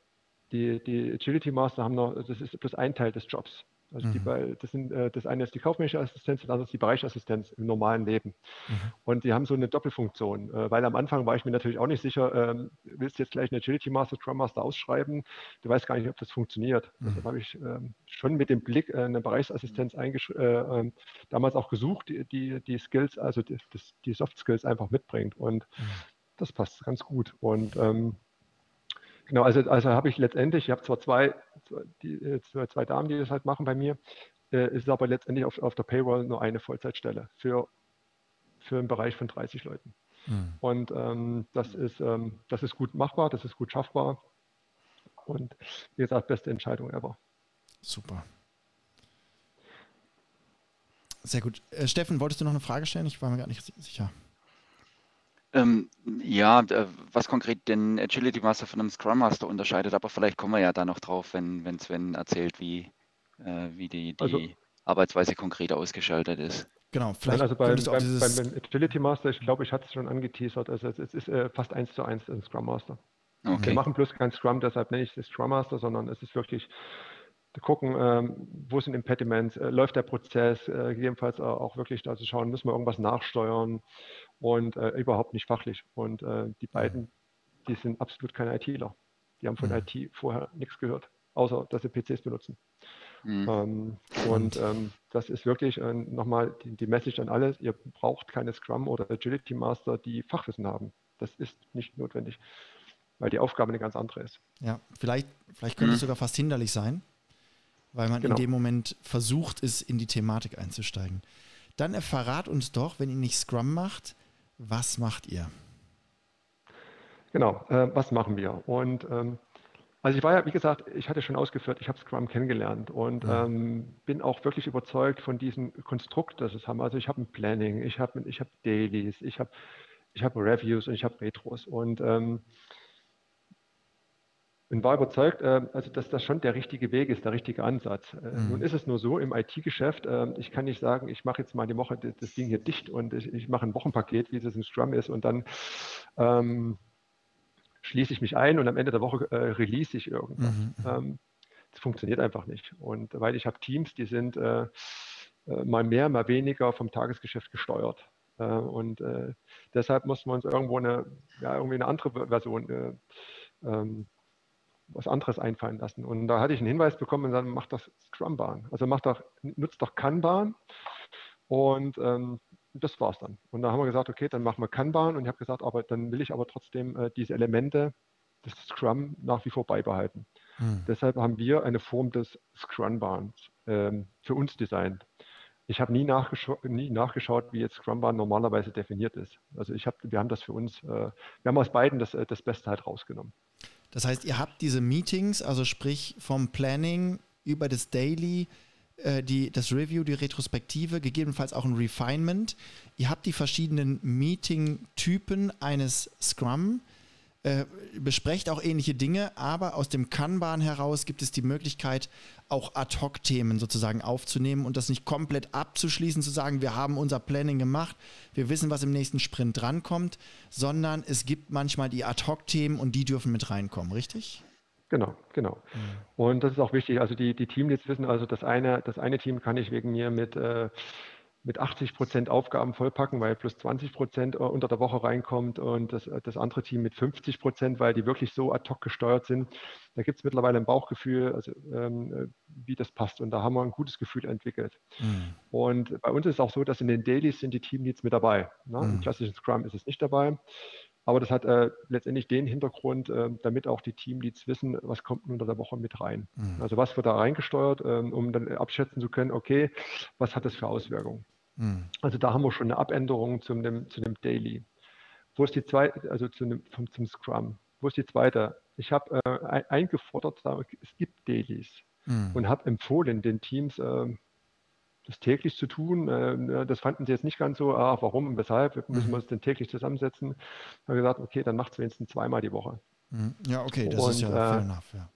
die, die Agility Master haben noch, das ist bloß ein Teil des Jobs. Also mhm. die, das, sind, äh, das eine ist die kaufmännische Assistenz, das andere ist die Bereichsassistenz im normalen Leben. Mhm. Und die haben so eine Doppelfunktion, äh, weil am Anfang war ich mir natürlich auch nicht sicher, ähm, willst du jetzt gleich eine Agility Master, Scrum Master ausschreiben? Du weißt gar nicht, ob das funktioniert. Mhm. Deshalb habe ich ähm, schon mit dem Blick äh, eine Bereichsassistenz äh, ähm, damals auch gesucht, die, die, die Skills, also die, das, die Soft Skills einfach mitbringt. Und mhm. das passt ganz gut. Und ähm, Genau, also, also habe ich letztendlich, ich habe zwar zwei, die, äh, zwei Damen, die das halt machen bei mir, äh, ist aber letztendlich auf, auf der Payroll nur eine Vollzeitstelle für, für einen Bereich von 30 Leuten. Mhm. Und ähm, das, ist, ähm, das ist gut machbar, das ist gut schaffbar. Und wie gesagt, beste Entscheidung ever. Super. Sehr gut. Äh, Steffen, wolltest du noch eine Frage stellen? Ich war mir gar nicht sicher. Ähm, ja, was konkret den Agility Master von einem Scrum Master unterscheidet, aber vielleicht kommen wir ja da noch drauf, wenn, wenn Sven erzählt, wie, äh, wie die, die also, Arbeitsweise konkret ausgeschaltet ist. Genau, vielleicht also beim, beim, beim, Agility Master, ich glaube, ich hatte es schon angeteasert, also es ist äh, fast eins zu eins ein Scrum Master. Okay. Wir machen bloß kein Scrum, deshalb nenne ich es Scrum Master, sondern es ist wirklich gucken, ähm, wo sind Impediments, äh, läuft der Prozess, äh, gegebenenfalls auch wirklich da zu schauen, müssen wir irgendwas nachsteuern und äh, überhaupt nicht fachlich. Und äh, die beiden, die sind absolut keine ITler. Die haben von mhm. IT vorher nichts gehört, außer dass sie PCs benutzen. Mhm. Ähm, und ähm, das ist wirklich äh, nochmal die, die, Message an alle, ihr braucht keine Scrum oder Agility Master, die Fachwissen haben. Das ist nicht notwendig, weil die Aufgabe eine ganz andere ist. Ja, vielleicht, vielleicht könnte mhm. es sogar fast hinderlich sein, weil man genau. in dem Moment versucht ist, in die Thematik einzusteigen. Dann verrat uns doch, wenn ihr nicht Scrum macht, was macht ihr? Genau, äh, was machen wir? Und ähm, also ich war ja, wie gesagt, ich hatte schon ausgeführt, ich habe Scrum kennengelernt und ja. ähm, bin auch wirklich überzeugt von diesem Konstrukt, das es haben. Also ich habe ein Planning, ich habe ich hab Dailies, ich habe ich hab Reviews und ich habe Retros und ähm, und war überzeugt, äh, also dass das schon der richtige Weg ist, der richtige Ansatz. Äh, mhm. Nun ist es nur so im IT-Geschäft, äh, ich kann nicht sagen, ich mache jetzt mal die Woche das Ding hier dicht und ich, ich mache ein Wochenpaket, wie es im Scrum ist, und dann ähm, schließe ich mich ein und am Ende der Woche äh, release ich irgendwas. Mhm. mhm. Ähm, das funktioniert einfach nicht. Und weil ich habe Teams, die sind äh, mal mehr, mal weniger vom Tagesgeschäft gesteuert. Äh, und deshalb mussten wir uns irgendwo eine, ja, irgendwie eine andere Version, äh, ähm, was anderes einfallen lassen. Und da hatte ich einen Hinweis bekommen und dann macht das Scrum-Bahn. Also macht doch, nutzt doch Kanban. Und ähm, das war's dann. Und da haben wir gesagt, okay, dann machen wir Kanban und ich habe gesagt, aber dann will ich aber trotzdem äh, diese Elemente des Scrum nach wie vor beibehalten. Hm. Deshalb haben wir eine Form des Scrum-Bahns ähm, für uns designt. Ich habe nie, nachgescha nie, nachgeschaut, wie jetzt Scrum-Bahn normalerweise definiert ist. Also ich hab, wir haben das für uns, äh, wir haben aus beiden das, äh, das Beste halt rausgenommen. Das heißt, ihr habt diese Meetings, also sprich vom Planning über das Daily, äh, die, das Review, die Retrospektive, gegebenenfalls auch ein Refinement. Ihr habt die verschiedenen Meeting-Typen eines Scrum. Äh, besprecht auch ähnliche Dinge, aber aus dem Kanban heraus gibt es die Möglichkeit, auch Ad-Hoc-Themen sozusagen aufzunehmen und das nicht komplett abzuschließen, zu sagen, wir haben unser Planning gemacht, wir wissen, was im nächsten Sprint drankommt, sondern es gibt manchmal die Ad-Hoc-Themen und die dürfen mit reinkommen, richtig? Genau, genau. Mhm. Und das ist auch wichtig. Also die, die Teamleads wissen also, das eine, das eine Team kann ich wegen mir mit, äh, mit 80 Prozent Aufgaben vollpacken, weil plus 20 Prozent äh, unter der Woche reinkommt und das, das andere Team mit 50 Prozent, weil die wirklich so ad hoc gesteuert sind. Da gibt es mittlerweile ein Bauchgefühl, also, ähm, äh, wie das passt. Und da haben wir ein gutes Gefühl entwickelt. Mhm. Und bei uns ist es auch so, dass in den Dailies sind die Teamleads mit dabei. Ne? Mhm. Im klassischen Scrum ist es nicht dabei. Aber das hat äh, letztendlich den Hintergrund, äh, damit auch die Teamleads wissen, was kommt unter der Woche mit rein. Mhm. Also was wird da reingesteuert, äh, um dann abschätzen zu können, okay, was hat das für Auswirkungen. Mhm. Also da haben wir schon eine Abänderung zu dem, zu dem Daily. Wo ist die zweite, also zu dem, vom, zum Scrum? Wo ist die zweite? Ich habe äh, eingefordert, es gibt Dailies mhm. und habe empfohlen den Teams, ähm, das täglich zu tun. Äh, das fanden sie jetzt nicht ganz so, ah, warum und weshalb, müssen mhm. wir uns denn täglich zusammensetzen. Haben gesagt, okay, dann macht es wenigstens zweimal die Woche. Mhm. Ja, okay, das und, ist ja äh, fair enough, ja.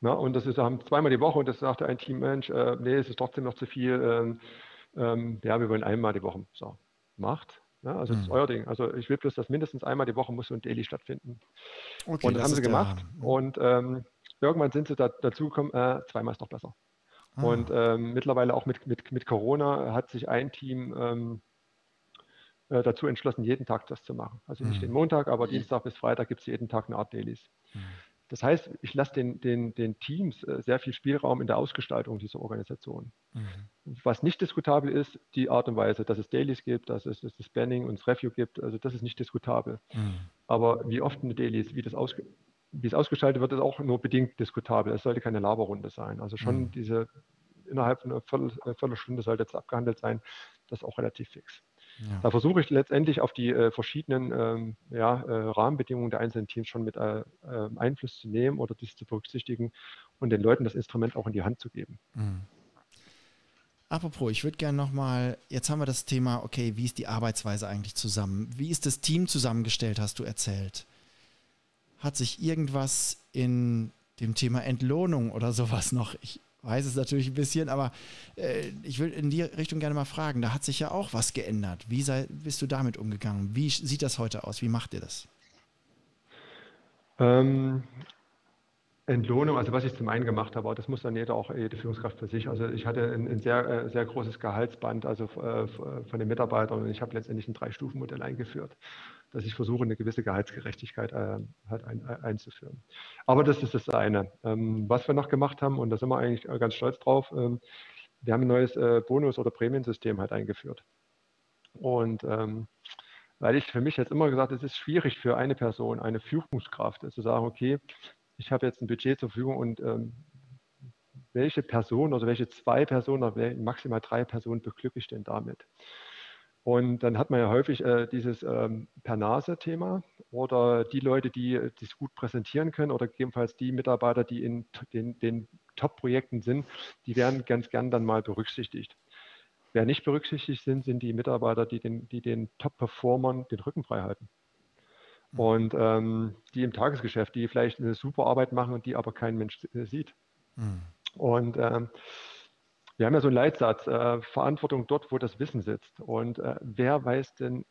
Na, und das ist haben zweimal die Woche und das sagte ein Team, Mensch, äh, nee, es ist trotzdem noch zu viel. Ähm, ähm, ja, wir wollen einmal die Woche. So, macht. Ja, also mhm. das ist mhm. euer Ding. Also ich will bloß, dass mindestens einmal die Woche muss so ein Daily stattfinden. Okay, und das, das haben sie gemacht. Der, und ähm, irgendwann sind sie da, dazu gekommen, äh, zweimal ist doch besser. Ah. Und ähm, mittlerweile auch mit, mit, mit Corona hat sich ein Team ähm, äh, dazu entschlossen, jeden Tag das zu machen. Also nicht mhm. den Montag, aber Dienstag bis Freitag gibt es jeden Tag eine Art Dailies. Mhm. Das heißt, ich lasse den, den, den Teams äh, sehr viel Spielraum in der Ausgestaltung dieser Organisation. Mhm. Was nicht diskutabel ist, die Art und Weise, dass es Dailies gibt, dass es, dass das Spanning und das Review gibt, also das ist nicht diskutabel. Mhm. Aber wie oft eine Dailies, wie das ausge wie es ausgestaltet wird, ist auch nur bedingt diskutabel. Es sollte keine Laberrunde sein. Also schon mhm. diese innerhalb von einer Viertel, Viertelstunde sollte jetzt abgehandelt sein. Das ist auch relativ fix. Ja. Da versuche ich letztendlich auf die äh, verschiedenen ähm, ja, äh, Rahmenbedingungen der einzelnen Teams schon mit äh, ähm, Einfluss zu nehmen oder dies zu berücksichtigen und den Leuten das Instrument auch in die Hand zu geben. Mhm. Apropos, ich würde gerne nochmal, jetzt haben wir das Thema, okay, wie ist die Arbeitsweise eigentlich zusammen? Wie ist das Team zusammengestellt, hast du erzählt? Hat sich irgendwas in dem Thema Entlohnung oder sowas noch, ich weiß es natürlich ein bisschen, aber äh, ich will in die Richtung gerne mal fragen, da hat sich ja auch was geändert. Wie sei, bist du damit umgegangen? Wie sieht das heute aus? Wie macht ihr das? Ähm, Entlohnung, also was ich zum einen gemacht habe, das muss dann jeder auch, jede Führungskraft für sich. Also ich hatte ein, ein sehr, äh, sehr großes Gehaltsband also äh, von den Mitarbeitern und ich habe letztendlich ein Drei-Stufen-Modell eingeführt, dass ich versuche, eine gewisse Gehaltsgerechtigkeit äh, halt ein, einzuführen. Aber das ist das eine. Ähm, was wir noch gemacht haben, und da sind wir eigentlich ganz stolz drauf, ähm, wir haben ein neues Bonus- oder Prämiensystem halt eingeführt. Und ähm, weil ich für mich jetzt immer gesagt, es ist schwierig für eine Person, eine Führungskraft, zu sagen, okay, ich habe jetzt ein Budget zur Verfügung und ähm, welche Person oder welche zwei Personen oder maximal drei Personen beglücke ich denn damit? Und dann hat man ja häufig äh, dieses ähm, Per-Nase-Thema oder die Leute, die es gut präsentieren können oder gegebenenfalls die Mitarbeiter, die in den, den Top-Projekten sind, die werden ganz gern dann mal berücksichtigt. Wer nicht berücksichtigt sind, sind die Mitarbeiter, die den, die den Top-Performern den Rücken frei halten. Mhm. Und ähm, die im Tagesgeschäft, die vielleicht eine super Arbeit machen und die aber kein Mensch äh, sieht. Mhm. Und ähm, wir haben ja so einen Leitsatz, äh, Verantwortung dort, wo das Wissen sitzt. Und äh, wer weiß denn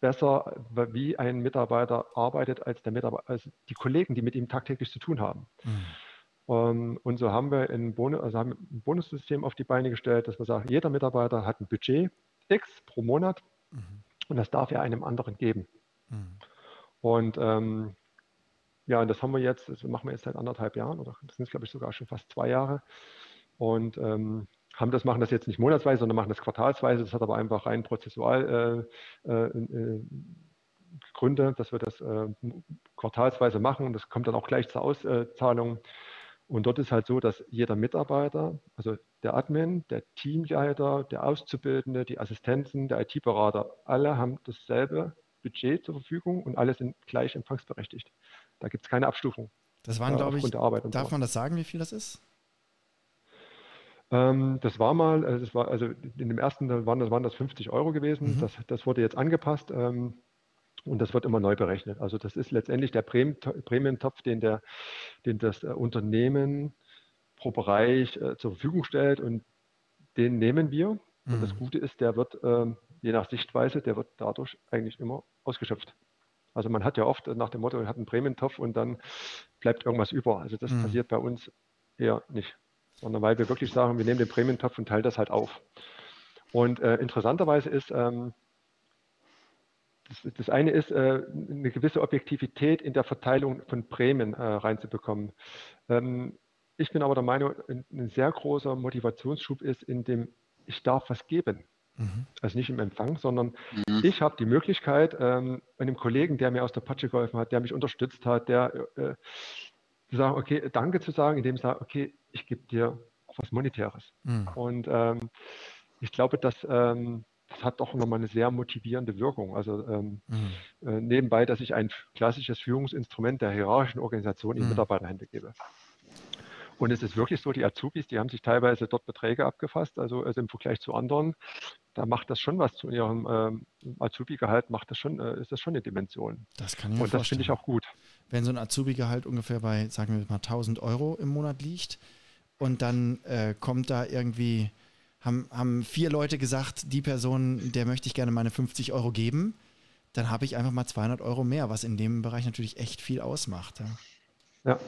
besser, wie ein Mitarbeiter arbeitet, als, der Mitarbeiter, als die Kollegen, die mit ihm tagtäglich zu tun haben. Mhm. Um, und so haben wir ein, Bonus, also haben ein Bonussystem auf die Beine gestellt, dass wir sagen, jeder Mitarbeiter hat ein Budget X pro Monat mhm. und das darf er einem anderen geben. Mhm. Und ähm, ja, und das haben wir jetzt, das machen wir jetzt seit anderthalb Jahren oder das sind glaube ich sogar schon fast zwei Jahre und ähm, haben das, machen das jetzt nicht monatsweise, sondern machen das quartalsweise. Das hat aber einfach rein prozessual äh, äh, äh Gründe, dass wir das äh, quartalsweise machen. Das kommt dann auch gleich zur Auszahlung. Und dort ist halt so, dass jeder Mitarbeiter, also der Admin, der Teamleiter, der Auszubildende, die Assistenzen, der IT-Berater, alle haben dasselbe Budget zur Verfügung und alle sind gleich empfangsberechtigt. Da gibt es keine Abstufung. Das waren, glaube ich, darf man das sagen, wie viel das ist? Ähm, das war mal, also das war, also in dem ersten waren das, waren das 50 Euro gewesen. Mhm. Das, das wurde jetzt angepasst. Ähm, und das wird immer neu berechnet. Also das ist letztendlich der Prämientopf, den, der, den das äh, Unternehmen pro Bereich äh, zur Verfügung stellt und den nehmen wir. Mhm. Und das mhm. Gute ist, der wird, ähm, je nach Sichtweise, der wird dadurch eigentlich immer ausgeschöpft. Also man hat ja oft nach dem Motto, man hat einen Prämientopf und dann bleibt irgendwas über. Also das mhm. passiert bei uns eher nicht, sondern weil wir wirklich sagen, wir nehmen den Prämientopf und teilen das halt auf. Und äh, interessanterweise ist, ähm, das, das, eine ist, äh, eine gewisse Objektivität in der Verteilung von Prämien äh, reinzubekommen. Ähm, ich bin aber der Meinung, ein, ein, sehr großer Motivationsschub ist in dem, ich darf was geben. Mhm. Also nicht im Empfang, sondern mhm. ich habe die Möglichkeit, ähm, einem Kollegen, der mir aus der Patsche geholfen hat, der mich unterstützt hat, der äh, zu sagen, okay, danke zu sagen, indem ich sage, okay, ich gebe dir was Monetäres. Mhm. Und ähm, ich glaube, dass ähm, das hat doch nochmal eine sehr motivierende Wirkung. Also ähm, mhm. äh, nebenbei, dass ich ein klassisches Führungsinstrument der hierarchischen Organisation in mhm. Mitarbeiterhände gebe. Und es ist wirklich so, die Azubis, die haben sich teilweise dort Beträge abgefasst, also, also im Vergleich zu anderen, da macht das schon was zu ihrem ähm, Azubi-Gehalt, macht das schon, äh, ist das schon eine Dimension. Das kann ich Und das finde ich auch gut. Wenn so ein Azubi-Gehalt ungefähr bei, sagen wir mal, 1000 Euro im Monat liegt und dann äh, kommt da irgendwie haben, haben vier Leute gesagt, die Person, der möchte ich gerne meine 50 Euro geben, dann habe ich einfach mal 200 Euro mehr, was in dem Bereich natürlich echt viel ausmacht. Ja. ja.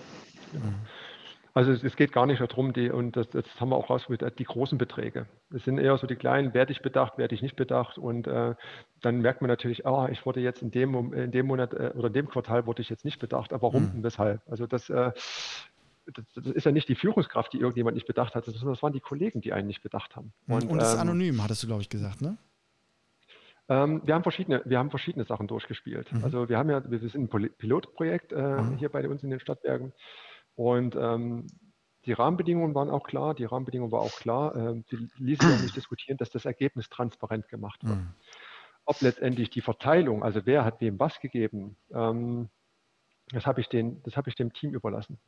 Mhm. Also es, es, geht gar nicht darum, die, und das, das haben wir auch rausgefunden, die großen Beträge. Es sind eher so die kleinen, werde ich bedacht, werde ich nicht bedacht. Und äh, dann merkt man natürlich, ah, ich wurde jetzt in dem, in dem Monat äh, oder in dem Quartal wurde ich jetzt nicht bedacht, aber warum mhm. und weshalb? Also das, äh, das, das, ist ja nicht die Führungskraft, die irgendjemand nicht bedacht hat, sondern das waren die Kollegen, die einen nicht bedacht haben. Und, und das ist ähm, anonym, hattest du, glaube ich, gesagt, ne? Ähm, wir, haben verschiedene, wir haben verschiedene Sachen durchgespielt. Mhm. Also wir haben ja, wir sind ein Pilotprojekt äh, mhm. hier bei uns in den Stadtwerken und ähm, die Rahmenbedingungen waren auch klar, die Rahmenbedingungen waren auch klar. Äh, die ließen auch nicht (clears throat) diskutieren, dass das Ergebnis transparent gemacht wird. Mhm. Ob letztendlich die Verteilung, also wer hat wem was gegeben, ähm, das habe ich, hab ich dem Team überlassen.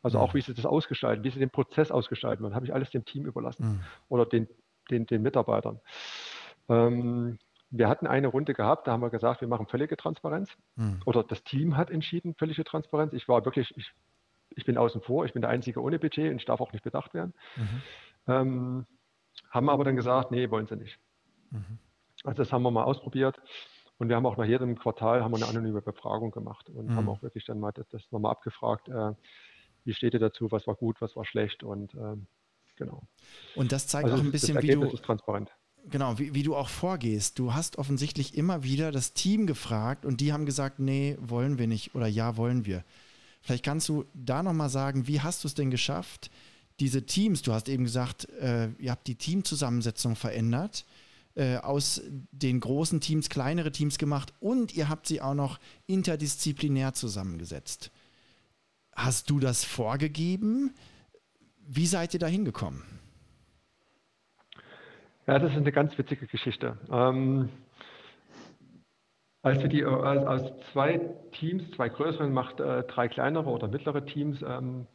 Also auch, mhm. wie sie das ausgestalten, wie sie den Prozess ausgestalten, dann habe ich alles dem Team überlassen mhm. oder den, den, den Mitarbeitern. Ähm, wir hatten eine Runde gehabt, da haben wir gesagt, wir machen völlige Transparenz. Mhm. Oder das Team hat entschieden, völlige Transparenz. Ich war wirklich, ich, ich bin außen vor, ich bin der Einzige ohne Budget und ich darf auch nicht bedacht werden. Mhm. Ähm, haben aber dann gesagt, nee, wollen sie nicht. Mhm. Also das haben wir mal ausprobiert. Und wir haben auch nach jedem Quartal haben wir eine anonyme Befragung gemacht und haben mhm. auch wirklich dann mal das, das nochmal abgefragt. Äh, wie steht ihr dazu, was war gut, was war schlecht und ähm, genau. Und das zeigt also auch ein bisschen, wie du ist transparent. Genau, wie, wie du auch vorgehst. Du hast offensichtlich immer wieder das Team gefragt und die haben gesagt, nee, wollen wir nicht oder ja, wollen wir. Vielleicht kannst du da nochmal sagen, wie hast du es denn geschafft, diese Teams, du hast eben gesagt, äh, ihr habt die Teamzusammensetzung verändert, äh, aus den großen Teams kleinere Teams gemacht und ihr habt sie auch noch interdisziplinär zusammengesetzt. Hast du das vorgegeben? Wie seid ihr da hingekommen? Ja, das ist eine ganz witzige Geschichte. Ähm, als wir die als, als, zwei Teams, zwei größere, macht äh, drei kleinere oder mittlere Teams, ähm,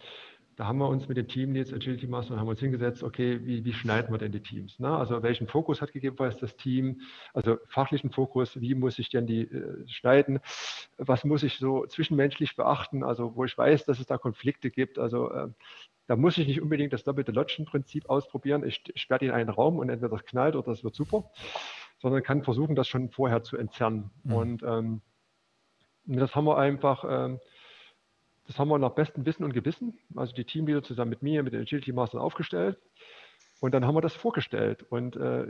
da haben wir uns mit dem Team jetzt Agility Master haben uns hingesetzt, okay, wie, wie schneiden wir denn die Teams? Ne? Also welchen Fokus hat gegebenenfalls das Team? Also fachlichen Fokus, wie muss ich denn die äh, schneiden? Was muss ich so zwischenmenschlich beachten? Also wo ich weiß, dass es da Konflikte gibt. Also äh, da muss ich nicht unbedingt das doppelte Lotschen-Prinzip ausprobieren. Ich sperre die in einen Raum und entweder das knallt oder das wird super, sondern kann versuchen, das schon vorher zu entzerren. Mhm. Und ähm, das haben wir einfach ähm, das haben wir nach bestem Wissen und Gewissen, also die Teamleader zusammen mit mir, mit den Agility Mastern aufgestellt. Und dann haben wir das vorgestellt. Und äh,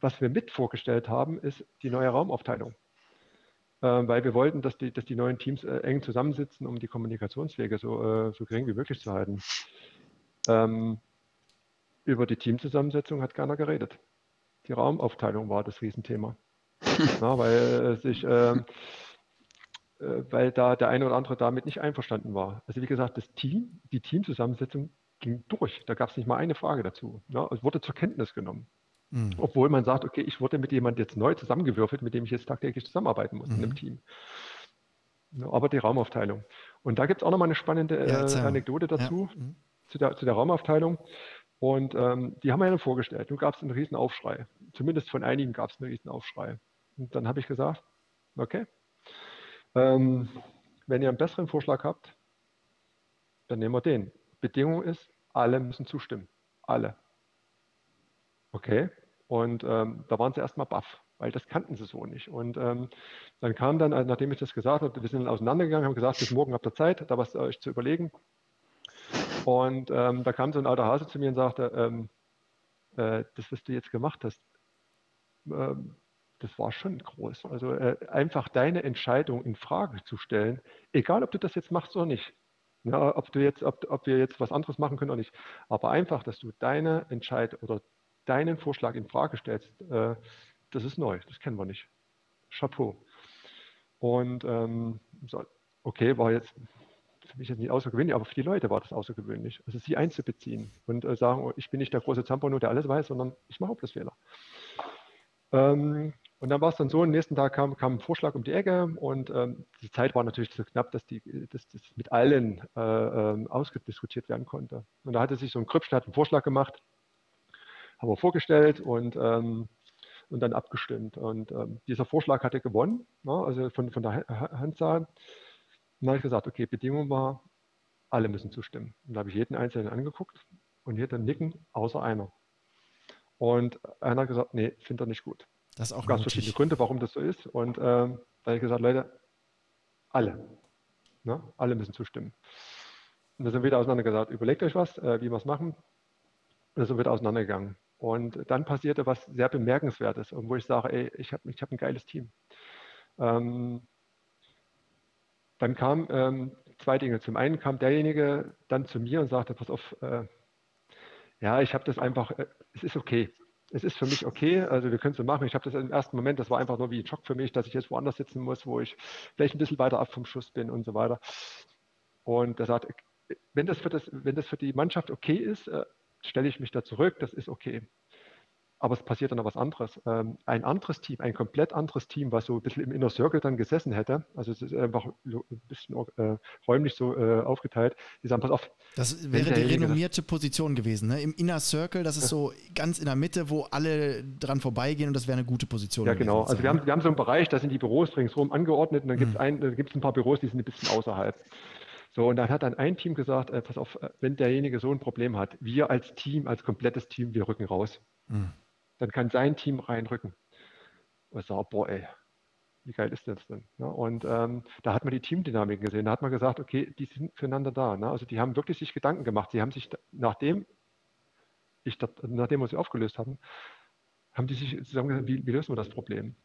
was wir mit vorgestellt haben, ist die neue Raumaufteilung. Äh, weil wir wollten, dass die, dass die neuen Teams äh, eng zusammensitzen, um die Kommunikationswege so, äh, so gering wie möglich zu halten. Ähm, über die Teamzusammensetzung hat keiner geredet. Die Raumaufteilung war das Riesenthema. (laughs) Na, weil sich ähm, äh, weil da der eine oder andere damit nicht einverstanden war. Also wie gesagt, das Team, die Teamzusammensetzung ging durch. Da gab es nicht mal eine Frage dazu. Ne? Es wurde zur Kenntnis genommen. Mhm. Obwohl man sagt, okay, ich wurde mit jemandem jetzt neu zusammengewürfelt, mit dem ich jetzt tagtäglich zusammenarbeiten muss mhm. in einem. Team. Ne? Aber die Raumaufteilung. Und da gibt es auch nochmal eine spannende ja, äh, Anekdote dazu, ja. mhm. zu, der, zu der Raumaufteilung. Und ähm, die haben wir dann vorgestellt. Nun gab es einen riesen Aufschrei. Zumindest von einigen gab es einen riesen Aufschrei. Und dann habe ich gesagt, okay, ähm, wenn ihr einen besseren Vorschlag habt, dann nehmen wir den. Bedingung ist, alle müssen zustimmen. Alle. Okay. Und ähm, da waren sie erstmal baff, weil das kannten sie so nicht. Und ähm, dann kam dann, äh, nachdem ich das gesagt habe, wir sind dann auseinandergegangen, haben gesagt, bis morgen habt ihr Zeit, da was euch zu überlegen. Und ähm, da kam so ein alter Hase zu mir und sagte, ähm, äh, das, was du jetzt gemacht hast, ähm, das war schon groß. Also äh, einfach deine Entscheidung in Frage zu stellen, egal ob du das jetzt machst oder nicht. Ja, ob, du jetzt, ob, ob wir jetzt was anderes machen können oder nicht. Aber einfach, dass du deine Entscheidung oder deinen Vorschlag in Frage stellst, äh, das ist neu, das kennen wir nicht. Chapeau. Und ähm, so, okay, war jetzt für mich jetzt nicht außergewöhnlich, aber für die Leute war das außergewöhnlich. Also sie einzubeziehen und äh, sagen, oh, ich bin nicht der große Zampano, der alles weiß, sondern ich mache auch das Fehler. Ähm, und dann war es dann so, am nächsten Tag kam, kam ein Vorschlag um die Ecke und ähm, die Zeit war natürlich so knapp, dass, die, dass das mit allen äh, ähm, ausgediskutiert werden konnte. Und da hatte sich so ein Krüppchen, hat einen Vorschlag gemacht, haben wir vorgestellt und, ähm, und dann abgestimmt. Und ähm, dieser Vorschlag hatte gewonnen, ne, also von, von der Handzahl. Dann habe ich gesagt, okay, Bedingung war, alle müssen zustimmen. Und da habe ich jeden Einzelnen angeguckt und jeder nicken, außer einer. Und einer hat gesagt, nee, finde er nicht gut. Das ist auch Ganz verschiedene Gründe, warum das so ist. Und ähm, da habe ich gesagt, Leute, alle. Ne? Alle müssen zustimmen. Und da sind wir wieder auseinandergesagt, überlegt euch was, äh, wie wir es machen. Und da sind wir wieder auseinandergegangen. Und dann passierte was sehr Bemerkenswertes, wo ich sage, ey, ich habe ich hab ein geiles Team. Ähm, dann kamen ähm, zwei Dinge. Zum einen kam derjenige dann zu mir und sagte, pass auf, äh, ja, ich habe das einfach, äh, es ist okay es ist für mich okay, also wir können es so machen. Ich habe das im ersten Moment, das war einfach nur wie ein Schock für mich, dass ich jetzt woanders sitzen muss, wo ich vielleicht ein bisschen weiter ab vom Schuss bin und so weiter. Und er sagt, wenn das für, das, wenn das für die Mannschaft okay ist, äh, stelle ich mich da zurück, das ist okay. Aber es passiert dann noch was anderes. Ähm, ein anderes Team, ein komplett anderes Team, was so ein bisschen im Inner Circle dann gesessen hätte, also es ist einfach ein bisschen äh, räumlich so äh, aufgeteilt, die sagen, pass auf. Das wäre die renommierte Position gewesen, ne? Im Inner Circle, das ist so ganz in der Mitte, wo alle dran vorbeigehen und das wäre eine gute Position. Ja, genau. Also wir haben, wir haben so einen Bereich, da sind die Büros ringsherum angeordnet und dann gibt es mhm. ein, ein paar Büros, die sind ein bisschen außerhalb. So, und dann hat dann ein Team gesagt, äh, pass auf, äh, wenn derjenige so ein Problem hat, wir als Team, als komplettes Team, wir rücken raus. Mhm dann kann sein Team reinrücken. Und sage, boah, ey, wie geil ist das denn? Und ähm, da hat man die Teamdynamik gesehen. Da hat man gesagt, okay, die sind füreinander da. Ne? Also die haben wirklich sich Gedanken gemacht. Sie haben sich, nachdem ich nachdem wir sie aufgelöst haben, haben die sich zusammen gesagt, wie, wie lösen wir das Problem?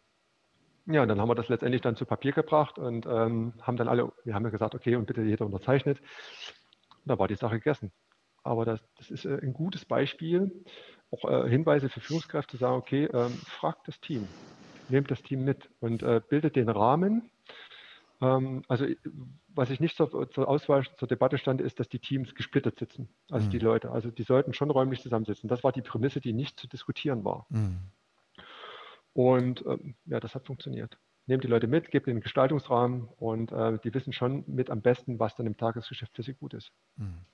Ja, und dann haben wir das letztendlich dann zu Papier gebracht und ähm, haben dann alle, wir haben ja gesagt, okay, und bitte jeder unterzeichnet. Und da war die Sache gegessen. Aber das, das ist äh, ein gutes Beispiel, auch äh, Hinweise für Führungskräfte zu sagen, okay, ähm, fragt das Team, nehmt das Team mit und äh, bildet den Rahmen, Ähm, also was ich nicht zur, zur, Auswahl, zur Debatte stand, ist, dass die Teams gesplittert sitzen, also mhm. die Leute. Also die sollten schon räumlich zusammensitzen. Das war die Prämisse, die nicht zu diskutieren war. Mhm. Und ähm, ja, das hat funktioniert. Nehmt die Leute mit, gebt ihnen einen Gestaltungsrahmen und äh, die wissen schon mit am besten, was dann im Tagesgeschäft für sie gut ist. Mhm.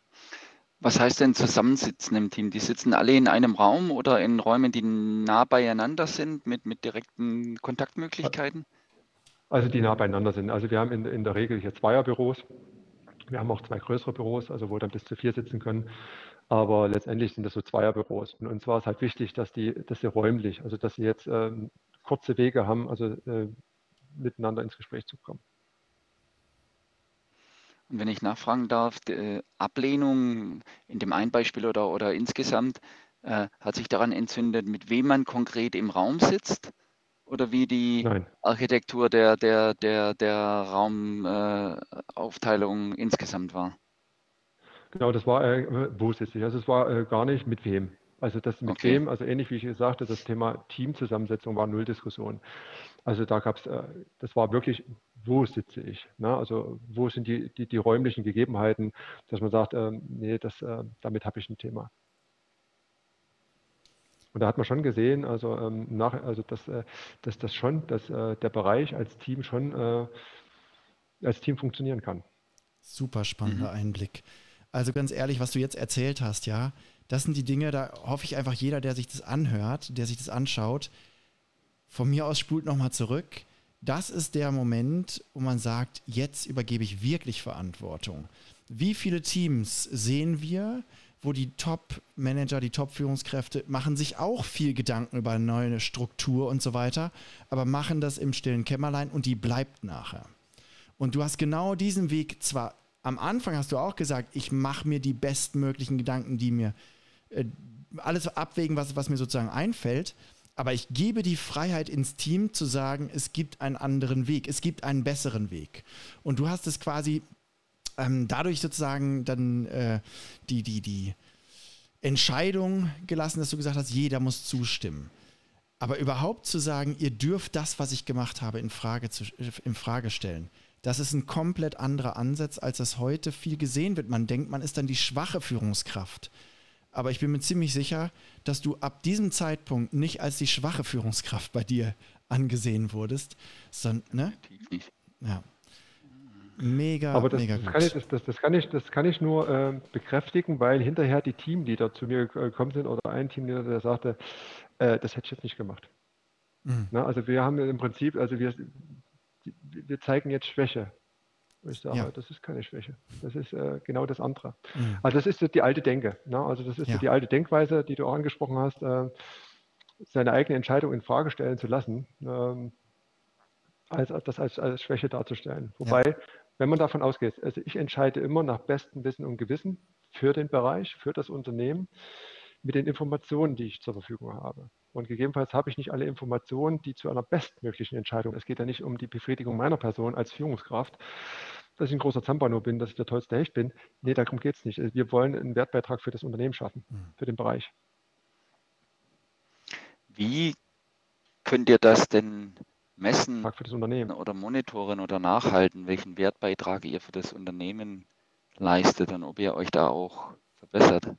Was heißt denn zusammensitzen im Team? Die sitzen alle in einem Raum oder in Räumen, die nah beieinander sind, mit, mit direkten Kontaktmöglichkeiten? Also die nah beieinander sind. Also wir haben in, in der Regel hier Zweierbüros. Wir haben auch zwei größere Büros, also wo dann bis zu vier sitzen können. Aber letztendlich sind das so Zweierbüros. Und uns war es halt wichtig, dass die, dass sie räumlich, also dass sie jetzt ähm, kurze Wege haben, also äh, miteinander ins Gespräch zu kommen. Und wenn ich nachfragen darf, die äh, Ablehnung in dem einen Beispiel oder, oder insgesamt äh, hat sich daran entzündet, mit wem man konkret im Raum sitzt oder wie die Nein. Architektur der, der, der, der Raumaufteilung äh, insgesamt war? Genau, das war äh, wo sitze ich. Also es war äh, gar nicht mit wem. Also das mit okay. wem, also ähnlich wie ich sagte, das Thema Teamzusammensetzung war null Diskussion. Also da gab es, äh, das war wirklich, wo sitze ich? Ne? Also wo sind die, die, die, räumlichen Gegebenheiten, dass man sagt, äh, nee, das, äh, damit habe ich ein Thema. Und da hat man schon gesehen, also, ähm, nach, also dass, äh, dass das schon, dass äh, der Bereich als Team schon äh, als Team funktionieren kann. Super spannender mhm. Einblick. Also ganz ehrlich, was du jetzt erzählt hast, ja, das sind die Dinge, da hoffe ich einfach jeder, der sich das anhört, der sich das anschaut, von mir aus spult nochmal zurück. Das ist der Moment, wo man sagt, jetzt übergebe ich wirklich Verantwortung. Wie viele Teams sehen wir, wo die Top-Manager, die Top-Führungskräfte machen sich auch viel Gedanken über eine neue Struktur und so weiter, aber machen das im stillen Kämmerlein und die bleibt nachher. Und du hast genau diesen Weg zwar am Anfang hast du auch gesagt, ich mache mir die bestmöglichen Gedanken, die mir äh, alles abwägen, was, was mir sozusagen einfällt. Aber ich gebe die Freiheit ins Team zu sagen, es gibt einen anderen Weg, es gibt einen besseren Weg. Und du hast es quasi ähm, dadurch sozusagen dann äh, die, die, die Entscheidung gelassen, dass du gesagt hast, jeder muss zustimmen. Aber überhaupt zu sagen, ihr dürft das, was ich gemacht habe, in Frage, zu, in Frage stellen. Das ist ein komplett anderer Ansatz, als das heute viel gesehen wird. Man denkt, man ist dann die schwache Führungskraft. Aber ich bin mir ziemlich sicher, dass du ab diesem Zeitpunkt nicht als die schwache Führungskraft bei dir angesehen wurdest, sondern, ne? Ja. Mega, Aber das, mega das gut. Kann ich, das, das, das, kann ich, das kann ich nur äh, bekräftigen, weil hinterher die Teamleader zu mir gekommen sind oder ein Teamleader, der sagte, äh, das hätte ich jetzt nicht gemacht. Mhm. Na, also wir haben im Prinzip, also wir, wir zeigen jetzt Schwäche. Ich sage, ja. das ist keine Schwäche. Das ist äh, genau das andere. Mhm. Also das ist die alte Denke. Ne? Also das ist ja. die alte Denkweise, die du auch angesprochen hast, äh, seine eigene Entscheidung in Frage stellen zu lassen, ähm, als, das als, als, Schwäche darzustellen. Wobei, ja. wenn man davon ausgeht, also ich entscheide immer nach bestem Wissen und Gewissen für den Bereich, für das Unternehmen, mit den Informationen, die ich zur Verfügung habe. Und gegebenenfalls habe ich nicht alle Informationen, die zu einer bestmöglichen Entscheidung. Es geht ja nicht um die Befriedigung meiner Person als Führungskraft, dass ich ein großer Zampano bin, dass ich der tollste Hecht bin. Nee, darum geht es nicht. Wir wollen einen Wertbeitrag für das Unternehmen schaffen, mhm. für den Bereich. Wie könnt ihr das denn messen oder monitoren oder nachhalten, welchen Wertbeitrag ihr für das Unternehmen leistet und ob ihr euch da auch verbessert?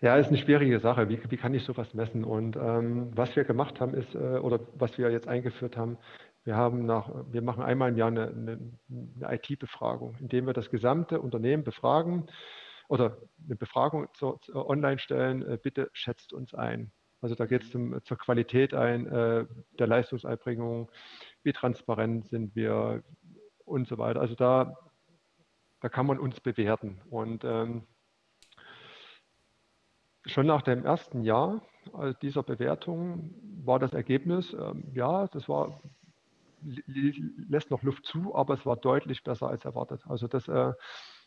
Ja, ist eine schwierige Sache. Wie, wie kann ich sowas messen? Und ähm, was wir gemacht haben, ist, äh, oder was wir jetzt eingeführt haben, wir haben nach, wir machen einmal im Jahr eine, eine, eine IT-Befragung, indem wir das gesamte Unternehmen befragen oder eine Befragung zu, zu online stellen, äh, bitte schätzt uns ein. Also da geht es zur Qualität ein, äh, der Leistungserbringung, wie transparent sind wir und so weiter. Also da, da kann man uns bewerten. Und ähm, Schon nach dem ersten Jahr dieser Bewertung war das Ergebnis, ähm, ja, das war, lässt noch Luft zu, aber es war deutlich besser als erwartet. Also das, äh,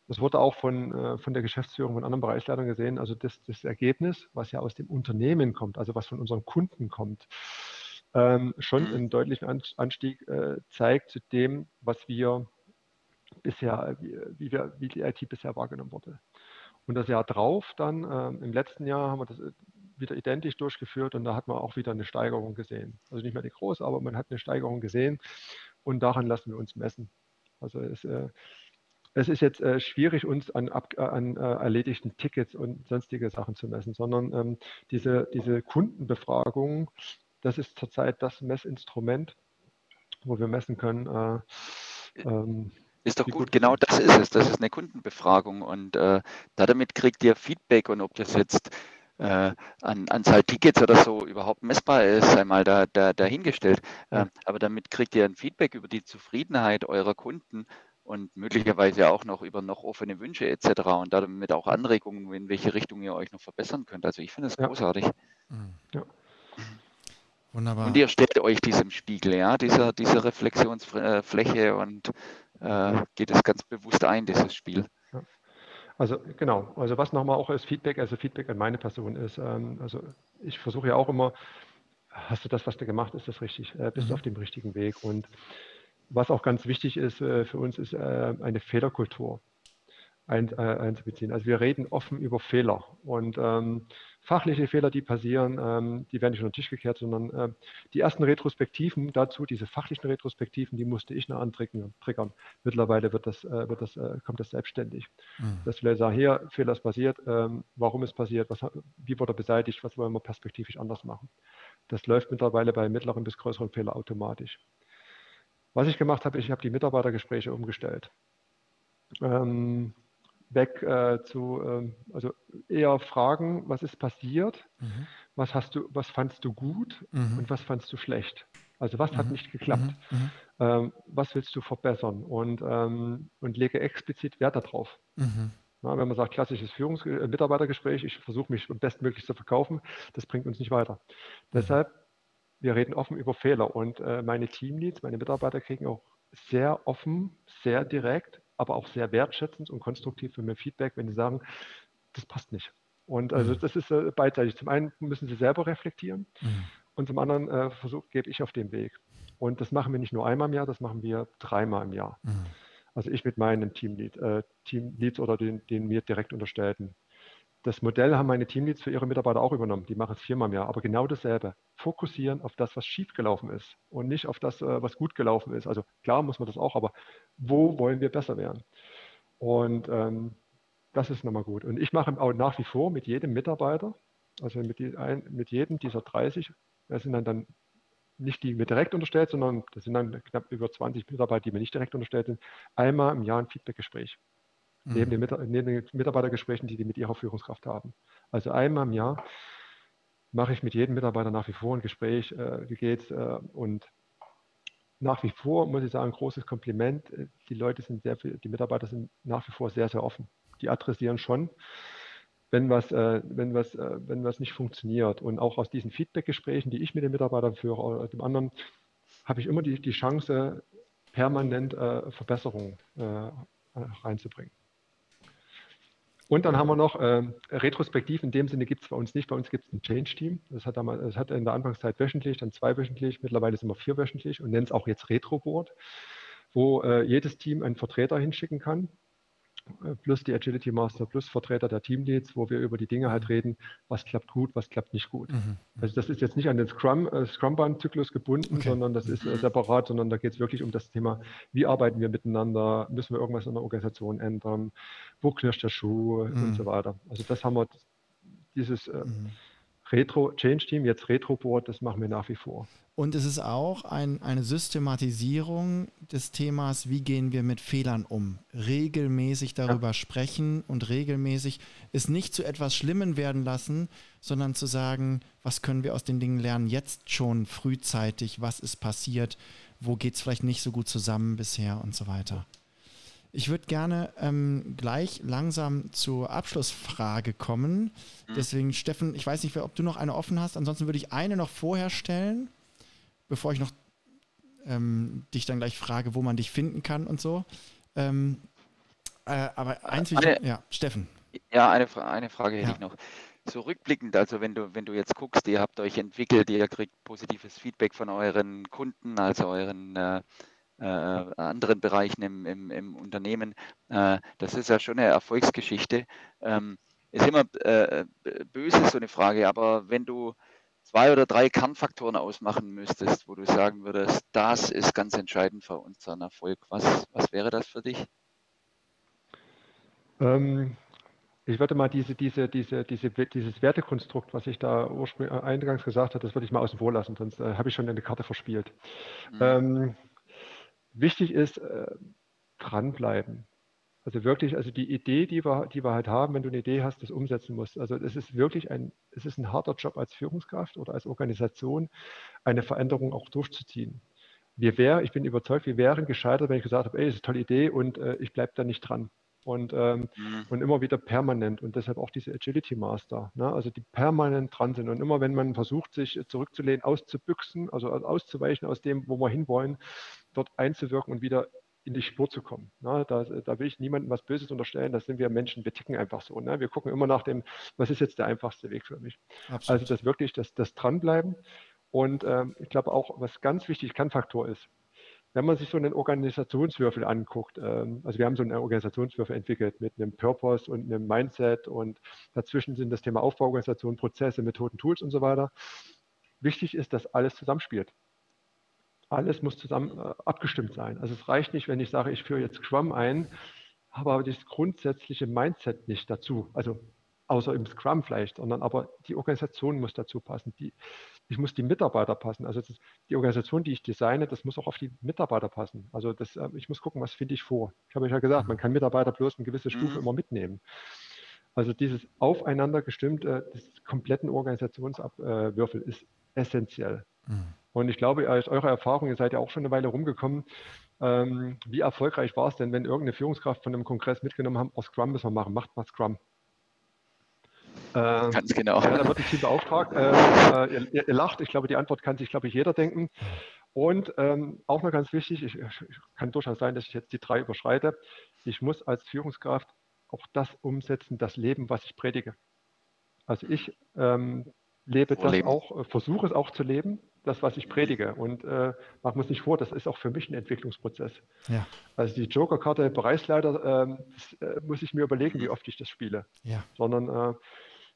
das wurde auch von, äh, von der Geschäftsführung von anderen Bereichsleitern gesehen. Also das, das Ergebnis, was ja aus dem Unternehmen kommt, also was von unseren Kunden kommt, ähm, schon mhm. einen deutlichen Anstieg äh, zeigt zu dem, was wir bisher, wie, wir, wie die IT bisher wahrgenommen wurde. Und das Jahr drauf, dann ähm, im letzten Jahr, haben wir das äh, wieder identisch durchgeführt und da hat man auch wieder eine Steigerung gesehen. Also nicht mehr die große, aber man hat eine Steigerung gesehen, und daran lassen wir uns messen. Also es, äh, es ist jetzt äh, schwierig, uns an, ab, äh, an äh, erledigten Tickets und sonstige Sachen zu messen, sondern ähm, diese, diese Kundenbefragung, das ist zurzeit das Messinstrument, wo wir messen können. Äh, ähm, ist doch gut, genau das ist es. Das ist eine Kundenbefragung und äh, damit kriegt ihr Feedback und ob das jetzt äh, an Anzahl Tickets oder so überhaupt messbar ist, einmal da, da, dahingestellt. Äh, aber damit kriegt ihr ein Feedback über die Zufriedenheit eurer Kunden und möglicherweise auch noch über noch offene Wünsche etc. und damit auch Anregungen, in welche Richtung ihr euch noch verbessern könnt. Also ich finde es ja. großartig. Mhm. Ja. Wunderbar. Und ihr stellt euch diesem Spiegel, ja, dieser, dieser Reflexionsfläche und äh, geht es ganz bewusst ein, dieses Spiel. Also genau, also was nochmal auch als Feedback, also Feedback an meine Person ist, ähm, also ich versuche ja auch immer, hast du das, was du gemacht, ist das richtig, äh, bist du mhm. auf dem richtigen Weg und was auch ganz wichtig ist äh, für uns, ist äh, eine Fehlerkultur ein, äh, einzubeziehen. Also wir reden offen über Fehler und ähm, fachliche Fehler, die passieren, ähm, die werden nicht unter den Tisch gekehrt, sondern äh, die ersten Retrospektiven dazu, diese fachlichen Retrospektiven, die musste ich noch antriggern. Mittlerweile wird das, äh, wird das, äh, kommt das selbstständig. Mhm. Dass wir sagen, hier, Fehler ist passiert, ähm, warum ist passiert, was, wie wurde er beseitigt, was wollen wir perspektivisch anders machen. Das läuft mittlerweile bei mittleren bis größeren Fehlern automatisch. Was ich gemacht habe, ich habe die Mitarbeitergespräche umgestellt. Ähm, weg äh, zu, ähm, also eher fragen, was ist passiert, mhm. was hast du, was fandst du gut mhm. und was fandst du schlecht. Also was mhm. hat nicht geklappt, mhm. Mhm. ähm, was willst du verbessern und, ähm, und lege explizit Wert darauf. Mhm. Na, wenn man sagt, klassisches Führungs äh, Mitarbeitergespräch, ich versuche mich bestmöglich zu verkaufen, das bringt uns nicht weiter. Deshalb, wir reden offen über Fehler und äh, meine Teamleads, meine Mitarbeiter kriegen auch sehr offen, sehr direkt aber auch sehr wertschätzend und konstruktiv für mir Feedback, wenn sie sagen, das passt nicht. Und also mhm. das ist äh, beidseitig. Zum einen müssen sie selber reflektieren mhm. und zum anderen äh, versuch, gebe ich auf den Weg. Und das machen wir nicht nur einmal im Jahr, das machen wir dreimal im Jahr. Mhm. Also ich mit meinen Teamlead, äh, Teamleads oder den, den mir direkt unterstellten das Modell haben meine Teamleads für ihre Mitarbeiter auch übernommen. Die machen es viermal im Jahr, aber genau dasselbe. Fokussieren auf das, was schiefgelaufen ist und nicht auf das, äh, was gut gelaufen ist. Also klar muss man das auch, aber wo wollen wir besser werden? Und ähm, das ist nochmal gut. Und ich mache auch nach wie vor mit jedem Mitarbeiter, also mit, die, ein, mit jedem dieser 30, das sind dann, dann nicht die mir direkt unterstellt, sondern das sind dann knapp über 20 Mitarbeiter, die mir nicht direkt unterstellt sind, einmal im Jahr ein Feedbackgespräch mhm. neben, den neben, den Mitarbeitergesprächen, die die mit ihrer Führungskraft haben. Also einmal im Jahr mache ich mit jedem Mitarbeiter nach wie vor ein Gespräch, äh, wie geht's äh, und nach wie vor muss ich sagen, großes Kompliment. Äh, die Leute sind sehr die Mitarbeiter sind nach wie vor sehr, sehr offen. Die adressieren schon, wenn was, äh, wenn was, äh, wenn was nicht funktioniert. Und auch aus diesen Feedback-Gesprächen, die ich mit den Mitarbeitern führe oder dem anderen, habe ich immer die, die Chance, permanent äh, Verbesserungen äh, reinzubringen. Und dann haben wir noch äh, retrospektiv, in dem Sinne gibt es bei uns nicht, bei uns gibt es ein Change-Team. Das hat, das hat in der Anfangszeit wöchentlich, dann zweiwöchentlich, mittlerweile sind wir vierwöchentlich und nennen es auch jetzt Retro-Board, wo äh, jedes Team einen Vertreter hinschicken kann plus die Agility Master, plus Vertreter der Teamleads, wo wir über die Dinge halt reden, was klappt gut, was klappt nicht gut. Mhm. mhm. Also das ist jetzt nicht an den Scrum, äh, Scrum-Zyklus gebunden, okay. sondern das ist äh, separat, sondern da geht es wirklich um das Thema, wie arbeiten wir miteinander, müssen wir irgendwas in der Organisation ändern, wo knirscht der Schuh mhm. und so weiter. Also das haben wir, dieses äh, mhm. Retro Change Team, jetzt Retro Board, das machen wir nach wie vor. Und es ist auch ein, eine Systematisierung des Themas, wie gehen wir mit Fehlern um. Regelmäßig darüber ja. sprechen und regelmäßig es nicht zu etwas Schlimmem werden lassen, sondern zu sagen, was können wir aus den Dingen lernen, jetzt schon frühzeitig, was ist passiert, wo geht es vielleicht nicht so gut zusammen bisher und so weiter. Ich würde gerne ähm, gleich langsam zur Abschlussfrage kommen. Mhm. Deswegen, Steffen, ich weiß nicht, ob du noch eine offen hast. Ansonsten würde ich eine noch vorher stellen bevor ich noch ähm, dich dann gleich frage, wo man dich finden kann und so. Ähm, äh, aber eins, eine, ich, ja, Steffen. Ja, eine, eine Frage hätte ja. ich noch. So rückblickend, also wenn du, wenn du jetzt guckst, ihr habt euch entwickelt, ihr kriegt positives Feedback von euren Kunden, also euren äh, äh, anderen Bereichen im, im, im Unternehmen. Äh, das ist ja schon eine Erfolgsgeschichte. Ähm, ist immer äh, böse so eine Frage, aber wenn du zwei oder drei Kernfaktoren ausmachen müsstest, wo du sagen würdest, das ist ganz entscheidend für unseren Erfolg, was, was wäre das für dich? Ähm, ich würde mal diese, diese, diese, diese, dieses Wertekonstrukt, was ich da ursprünglich äh, eingangs gesagt habe, das würde ich mal außen vor lassen, sonst äh, habe ich schon eine Karte verspielt. Mhm. Ähm, wichtig ist, äh, dranbleiben. Also wirklich, also die Idee, die wir, die wir halt haben, wenn du eine Idee hast, das umsetzen musst. Also es ist wirklich ein, es ist ein harter Job als Führungskraft oder als Organisation, eine Veränderung auch durchzuziehen. Wir wären, ich bin überzeugt, wir wären gescheitert, wenn ich gesagt habe, ey, das ist eine tolle Idee und äh, ich bleibe da nicht dran. Und, ähm, mhm. und immer wieder permanent und deshalb auch diese Agility Master, ne? also die permanent dran sind. Und immer wenn man versucht, sich zurückzulehnen, auszubüchsen, also auszuweichen aus dem, wo wir hinwollen, dort einzuwirken und wieder in die Spur zu kommen. Ne? Da, da, will ich niemandem was Böses unterstellen. Das sind wir Menschen. Wir ticken einfach so. Ne? Wir gucken immer nach dem, was ist jetzt der einfachste Weg für mich. Absolut. Also das wirklich, das, das Dranbleiben. Und ähm, ich glaube auch, was ganz wichtig Kannfaktor ist, wenn man sich so einen Organisationswürfel anguckt, ähm, also wir haben so einen Organisationswürfel entwickelt mit einem Purpose und einem Mindset und dazwischen sind das Thema Aufbauorganisation, Prozesse, Methoden, Tools und so weiter. Wichtig ist, dass alles zusammenspielt. Alles muss zusammen äh, abgestimmt sein. Also es reicht nicht, wenn ich sage, ich führe jetzt Scrum ein, habe aber das grundsätzliche Mindset nicht dazu. Also außer im Scrum vielleicht, sondern aber die Organisation muss dazu passen. Die, ich muss die Mitarbeiter passen. Also das, die Organisation, die ich designe, das muss auch auf die Mitarbeiter passen. Also das, äh, ich muss gucken, was finde ich vor. Ich habe ja gesagt, man kann Mitarbeiter bloß eine gewisse Stufe mhm. immer mitnehmen. Also dieses aufeinander gestimmte des kompletten Organisationsabwürfel ist essentiell. Mhm. Und ich glaube, aus eurer Erfahrung, ihr seid ja auch schon eine Weile rumgekommen, ähm, wie erfolgreich war es denn, wenn irgendeine Führungskraft von einem Kongress mitgenommen haben, aus Scrum müssen wir machen, macht mal Scrum. Ähm, Ganz genau. Ja, da wird ein Team beauftragt. Äh, ihr, ihr, lacht, ich glaube, die Antwort kann sich, glaube ich, jeder denken. Und ähm, auch noch ganz wichtig, ich, ich, kann durchaus sein, dass ich jetzt die drei überschreite. Ich muss als Führungskraft auch das umsetzen, das Leben, was ich predige. Also ich ähm, lebe das auch, äh, versuche es auch zu leben, das, was ich predige. Und äh, machen wir uns nicht vor, das ist auch für mich ein Entwicklungsprozess. Ja. Also die Joker-Karte Bereichsleiter, äh, das, äh, muss ich mir überlegen, wie oft ich das spiele. Ja. Sondern äh,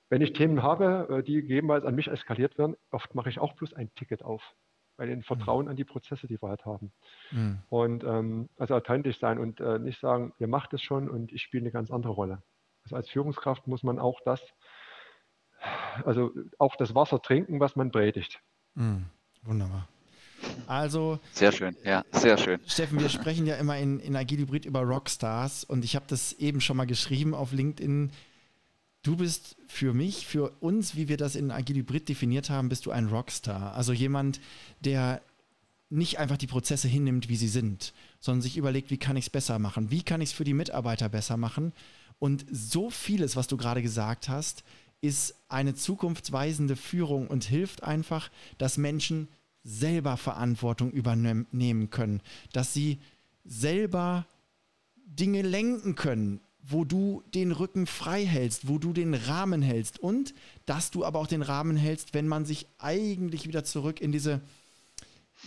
wenn ich Themen habe, äh, die gegebenenfalls an mich eskaliert werden, oft mache ich auch bloß ein Ticket auf. Bei den Vertrauen mhm. an die Prozesse, die wir halt haben. Mhm. Und ähm, also authentisch sein und äh, nicht sagen, ihr macht es schon und ich spiele eine ganz andere Rolle. Also als Führungskraft muss man auch das, also auch das Wasser trinken, was man predigt. Mhm. Wunderbar. Also. Sehr schön, ja, sehr schön. Steffen, wir sprechen ja immer in, in Agile Hybrid über Rockstars und ich habe das eben schon mal geschrieben auf LinkedIn. Du bist für mich, für uns, wie wir das in Agile Hybrid definiert haben, bist du ein Rockstar. Also jemand, der nicht einfach die Prozesse hinnimmt, wie sie sind, sondern sich überlegt, wie kann ich es besser machen? Wie kann ich es für die Mitarbeiter besser machen? Und so vieles, was du gerade gesagt hast, ist eine zukunftsweisende Führung und hilft einfach, dass Menschen selber Verantwortung übernehmen können, dass sie selber Dinge lenken können, wo du den Rücken frei hältst, wo du den Rahmen hältst und dass du aber auch den Rahmen hältst, wenn man sich eigentlich wieder zurück in diese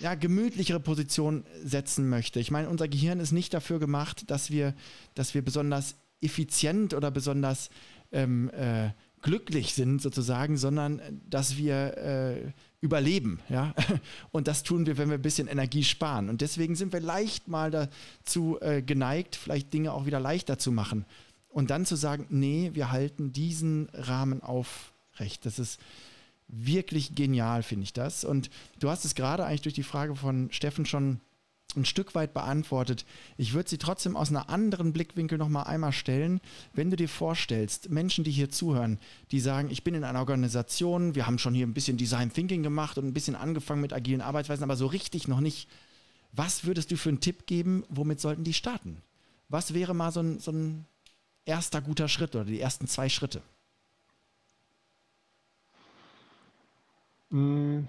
ja, gemütlichere Position setzen möchte. Ich meine, unser Gehirn ist nicht dafür gemacht, dass wir, dass wir besonders effizient oder besonders ähm, äh, glücklich sind sozusagen, sondern dass wir äh, überleben. Ja? (laughs) Und das tun wir, wenn wir ein bisschen Energie sparen. Und deswegen sind wir leicht mal dazu äh, geneigt, vielleicht Dinge auch wieder leichter zu machen. Und dann zu sagen, nee, wir halten diesen Rahmen aufrecht. Das ist wirklich genial, finde ich das. Und du hast es gerade eigentlich durch die Frage von Steffen schon ein Stück weit beantwortet. Ich würde sie trotzdem aus einer anderen Blickwinkel noch mal einmal stellen. Wenn du dir vorstellst, Menschen, die hier zuhören, die sagen, ich bin in einer Organisation, wir haben schon hier ein bisschen Design Thinking gemacht und ein bisschen angefangen mit agilen Arbeitsweisen, aber so richtig noch nicht. Was würdest du für einen Tipp geben? Womit sollten die starten? Was wäre mal so ein, so ein erster guter Schritt oder die ersten zwei Schritte? Mm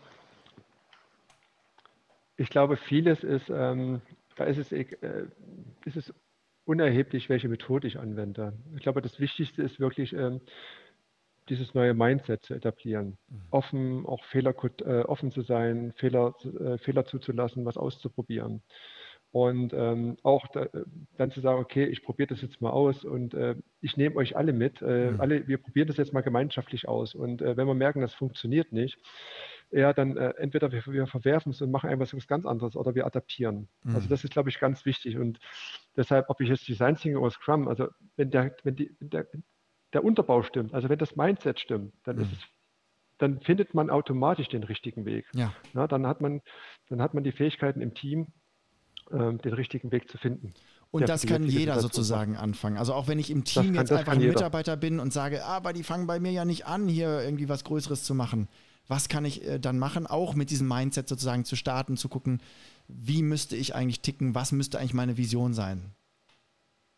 ich glaube, vieles ist, ähm, da ist es, äh, ist es unerheblich, welche Methode ich anwende. Ich glaube, das Wichtigste ist wirklich, ähm, dieses neue Mindset zu etablieren. Mhm. Offen, auch Fehler, äh, offen zu sein, Fehler, äh, Fehler zuzulassen, was auszuprobieren. Und ähm, auch da, dann zu sagen, okay, ich probiere das jetzt mal aus und äh, ich nehme euch alle mit. Äh, mhm. alle, wir probieren das jetzt mal gemeinschaftlich aus. Und äh, wenn wir merken, das funktioniert nicht, ja, dann äh, entweder wir, wir verwerfen es und machen einfach was ganz anderes oder wir adaptieren. Also mhm. Also das ist, glaube ich, ganz wichtig. Und deshalb, ob ich jetzt Design Thinking oder Scrum, also wenn der, wenn die, wenn der, der Unterbau stimmt, also wenn das Mindset stimmt, dann mhm. ist es dann findet man automatisch den richtigen Weg. Ja. ja. dann, hat man, dann hat man die Fähigkeiten im Team, ähm, den richtigen Weg zu finden. Und das kann jeder sozusagen anfangen. Also auch wenn ich im Team kann, jetzt einfach ein Mitarbeiter bin und sage, ah, aber die fangen bei mir ja nicht an, hier irgendwie was Größeres zu machen. Was kann ich äh, dann machen? Auch mit diesem Mindset sozusagen zu starten, zu gucken, wie müsste ich eigentlich ticken, was müsste eigentlich meine Vision sein?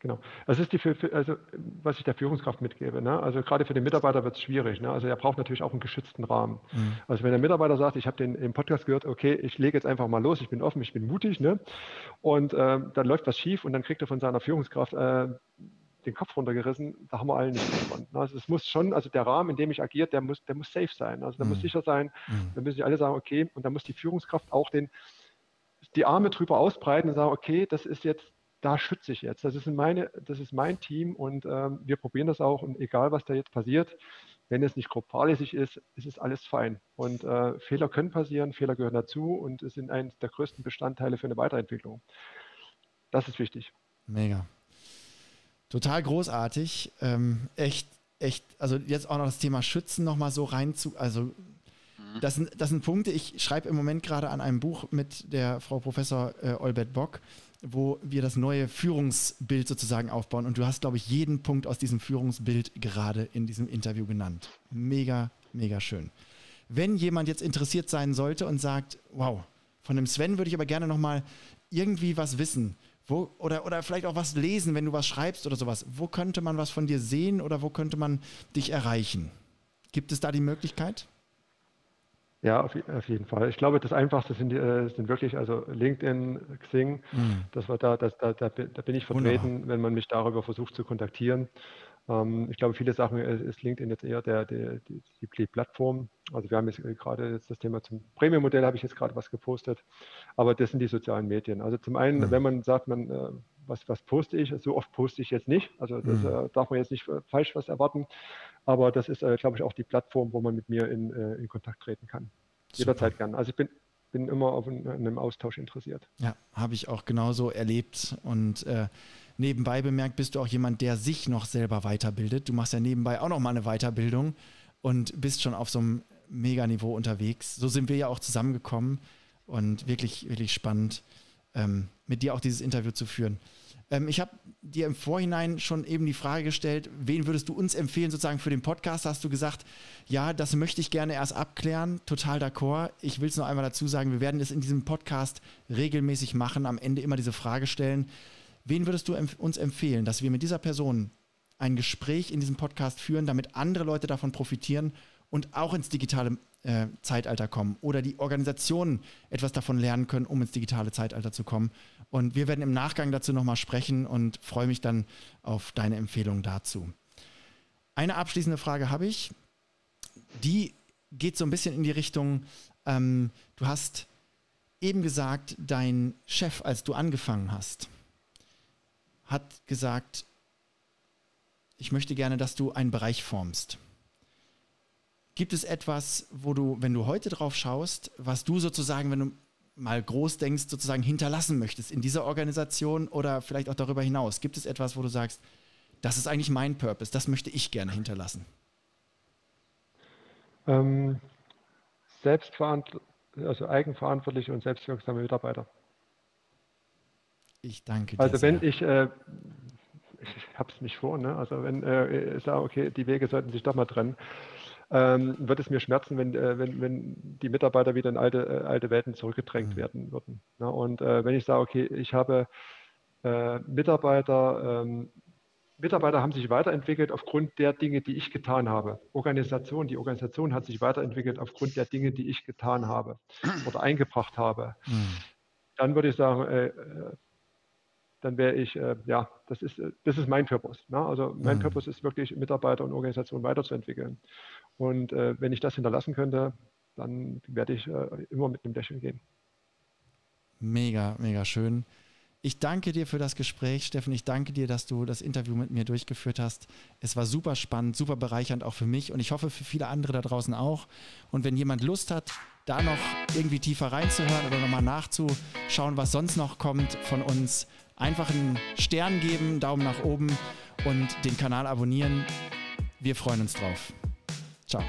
Genau. Das ist die, also, was ich der Führungskraft mitgebe. Ne? Also gerade für den Mitarbeiter wird es schwierig. Ne? Also er braucht natürlich auch einen geschützten Rahmen. Mhm. Also wenn der Mitarbeiter sagt, ich habe den im Podcast gehört, okay, ich lege jetzt einfach mal los, ich bin offen, ich bin mutig, ne? und äh, dann läuft was schief und dann kriegt er von seiner Führungskraft äh, den Kopf runtergerissen, da haben wir alle nichts davon. Also es muss schon, also der Rahmen, in dem ich agiere, der muss, der muss safe sein. Also der mhm. muss sicher sein. Mhm. Da müssen sich alle sagen, okay, und da muss die Führungskraft auch den, die Arme drüber ausbreiten und sagen, okay, das ist jetzt da schütze ich jetzt. Das ist, meine, das ist mein Team und ähm, wir probieren das auch. Und egal, was da jetzt passiert, wenn es nicht grob fahrlässig ist, ist es alles fein. Und äh, Fehler können passieren, Fehler gehören dazu und es sind eines der größten Bestandteile für eine Weiterentwicklung. Das ist wichtig. Mega. Total großartig. Ähm, echt, echt, also jetzt auch noch das Thema Schützen nochmal so rein zu, also mhm. das sind, das sind Punkte, ich schreibe im Moment gerade an einem Buch mit der Frau Professor äh, Olbert Bock wo wir das neue Führungsbild sozusagen aufbauen. Und du hast, glaube ich, jeden Punkt aus diesem Führungsbild gerade in diesem Interview genannt. Mega, mega schön. Wenn jemand jetzt interessiert sein sollte und sagt, wow, von dem Sven würde ich aber gerne nochmal irgendwie was wissen. Wo, oder, oder vielleicht auch was lesen, wenn du was schreibst oder sowas. Wo könnte man was von dir sehen oder wo könnte man dich erreichen? Gibt es da die Möglichkeit? Ja, auf, auf, jeden Fall. Ich glaube, das Einfachste sind, äh, sind wirklich also LinkedIn, Xing. Mhm. Das war da, das, da, da, da, bin ich vertreten, Wunderbar. wenn man mich darüber versucht zu kontaktieren. Ähm, ich glaube, viele Sachen äh, ist LinkedIn jetzt eher der, der, die, die Plattform. Also wir haben jetzt gerade jetzt das Thema zum Premium-Modell, habe ich jetzt gerade was gepostet. Aber das sind die sozialen Medien. Also zum einen, mhm. wenn man sagt, man, äh, was, was poste ich? So oft poste ich jetzt nicht. Also das mhm. äh, darf man jetzt nicht äh, falsch was erwarten. Aber das ist, äh, glaube ich, auch die Plattform, wo man mit mir in, äh, in Kontakt treten kann. Super. Jederzeit gern. Also ich bin, bin immer auf einem Austausch interessiert. Ja, habe ich auch genauso erlebt. Und äh, nebenbei bemerkt, bist du auch jemand, der sich noch selber weiterbildet. Du machst ja nebenbei auch noch mal eine Weiterbildung und bist schon auf so einem Meganiveau unterwegs. So sind wir ja auch zusammengekommen und wirklich, wirklich spannend, ähm, mit dir auch dieses Interview zu führen. Ähm, ich habe dir im Vorhinein schon eben die Frage gestellt, wen würdest du uns empfehlen, sozusagen für den Podcast? Hast du gesagt, ja, das möchte ich gerne erst abklären. Total d'accord. Ich will es noch einmal dazu sagen, wir werden es in diesem Podcast regelmäßig machen, am Ende immer diese Frage stellen. Wen würdest du uns empfehlen, dass wir mit dieser Person ein Gespräch in diesem Podcast führen, damit andere Leute davon profitieren und auch ins digitale äh, Zeitalter kommen oder die Organisationen etwas davon lernen können, um ins digitale Zeitalter zu kommen. Und wir werden im Nachgang dazu nochmal sprechen und freue mich dann auf deine Empfehlung dazu. Eine abschließende Frage habe ich. Die geht so ein bisschen in die Richtung, ähm, du hast eben gesagt, dein Chef, als du angefangen hast, hat gesagt, ich möchte gerne, dass du einen Bereich formst. Gibt es etwas, wo du, wenn du heute drauf schaust, was du sozusagen, wenn du mal groß denkst, sozusagen hinterlassen möchtest in dieser Organisation oder vielleicht auch darüber hinaus? Gibt es etwas, wo du sagst, das ist eigentlich mein Purpose, das möchte ich gerne hinterlassen? Ähm, selbstverantwortlich, also eigenverantwortliche und selbstwirksame Mitarbeiter. Ich danke dir. Also wenn sehr. ich, äh, ich habe es nicht vor, ne? also wenn äh, ich sage, okay, die Wege sollten sich doch mal trennen, ähm, wird es mir schmerzen, wenn, äh, wenn, wenn die Mitarbeiter wieder in alte, äh, alte Welten zurückgedrängt mhm. werden würden. Ne? Und äh, wenn ich sage, okay, ich habe äh, Mitarbeiter, ähm, Mitarbeiter haben sich weiterentwickelt aufgrund der Dinge, die ich getan habe. Organisation, die Organisation hat sich weiterentwickelt aufgrund der Dinge, die ich getan habe (clears throat) oder eingebracht habe. Mhm. Dann würde ich sagen, dann wäre ich, äh, ja, das ist, das ist mein Purpose. Ne? Also mein mhm. Purpose ist wirklich, Mitarbeiter und Organisation weiterzuentwickeln. Und äh, wenn ich das hinterlassen könnte, dann werde ich äh, immer mit einem Lächeln gehen. Mega, mega schön. Ich danke dir für das Gespräch, Steffen. Ich danke dir, dass du das Interview mit mir durchgeführt hast. Es war super spannend, super bereichernd auch für mich und ich hoffe für viele andere da draußen auch. Und wenn jemand Lust hat, da noch irgendwie tiefer reinzuhören oder nochmal nachzuschauen, was sonst noch kommt von uns, einfach einen Stern geben, Daumen nach oben und den Kanal abonnieren. Wir freuen uns drauf. Ciao.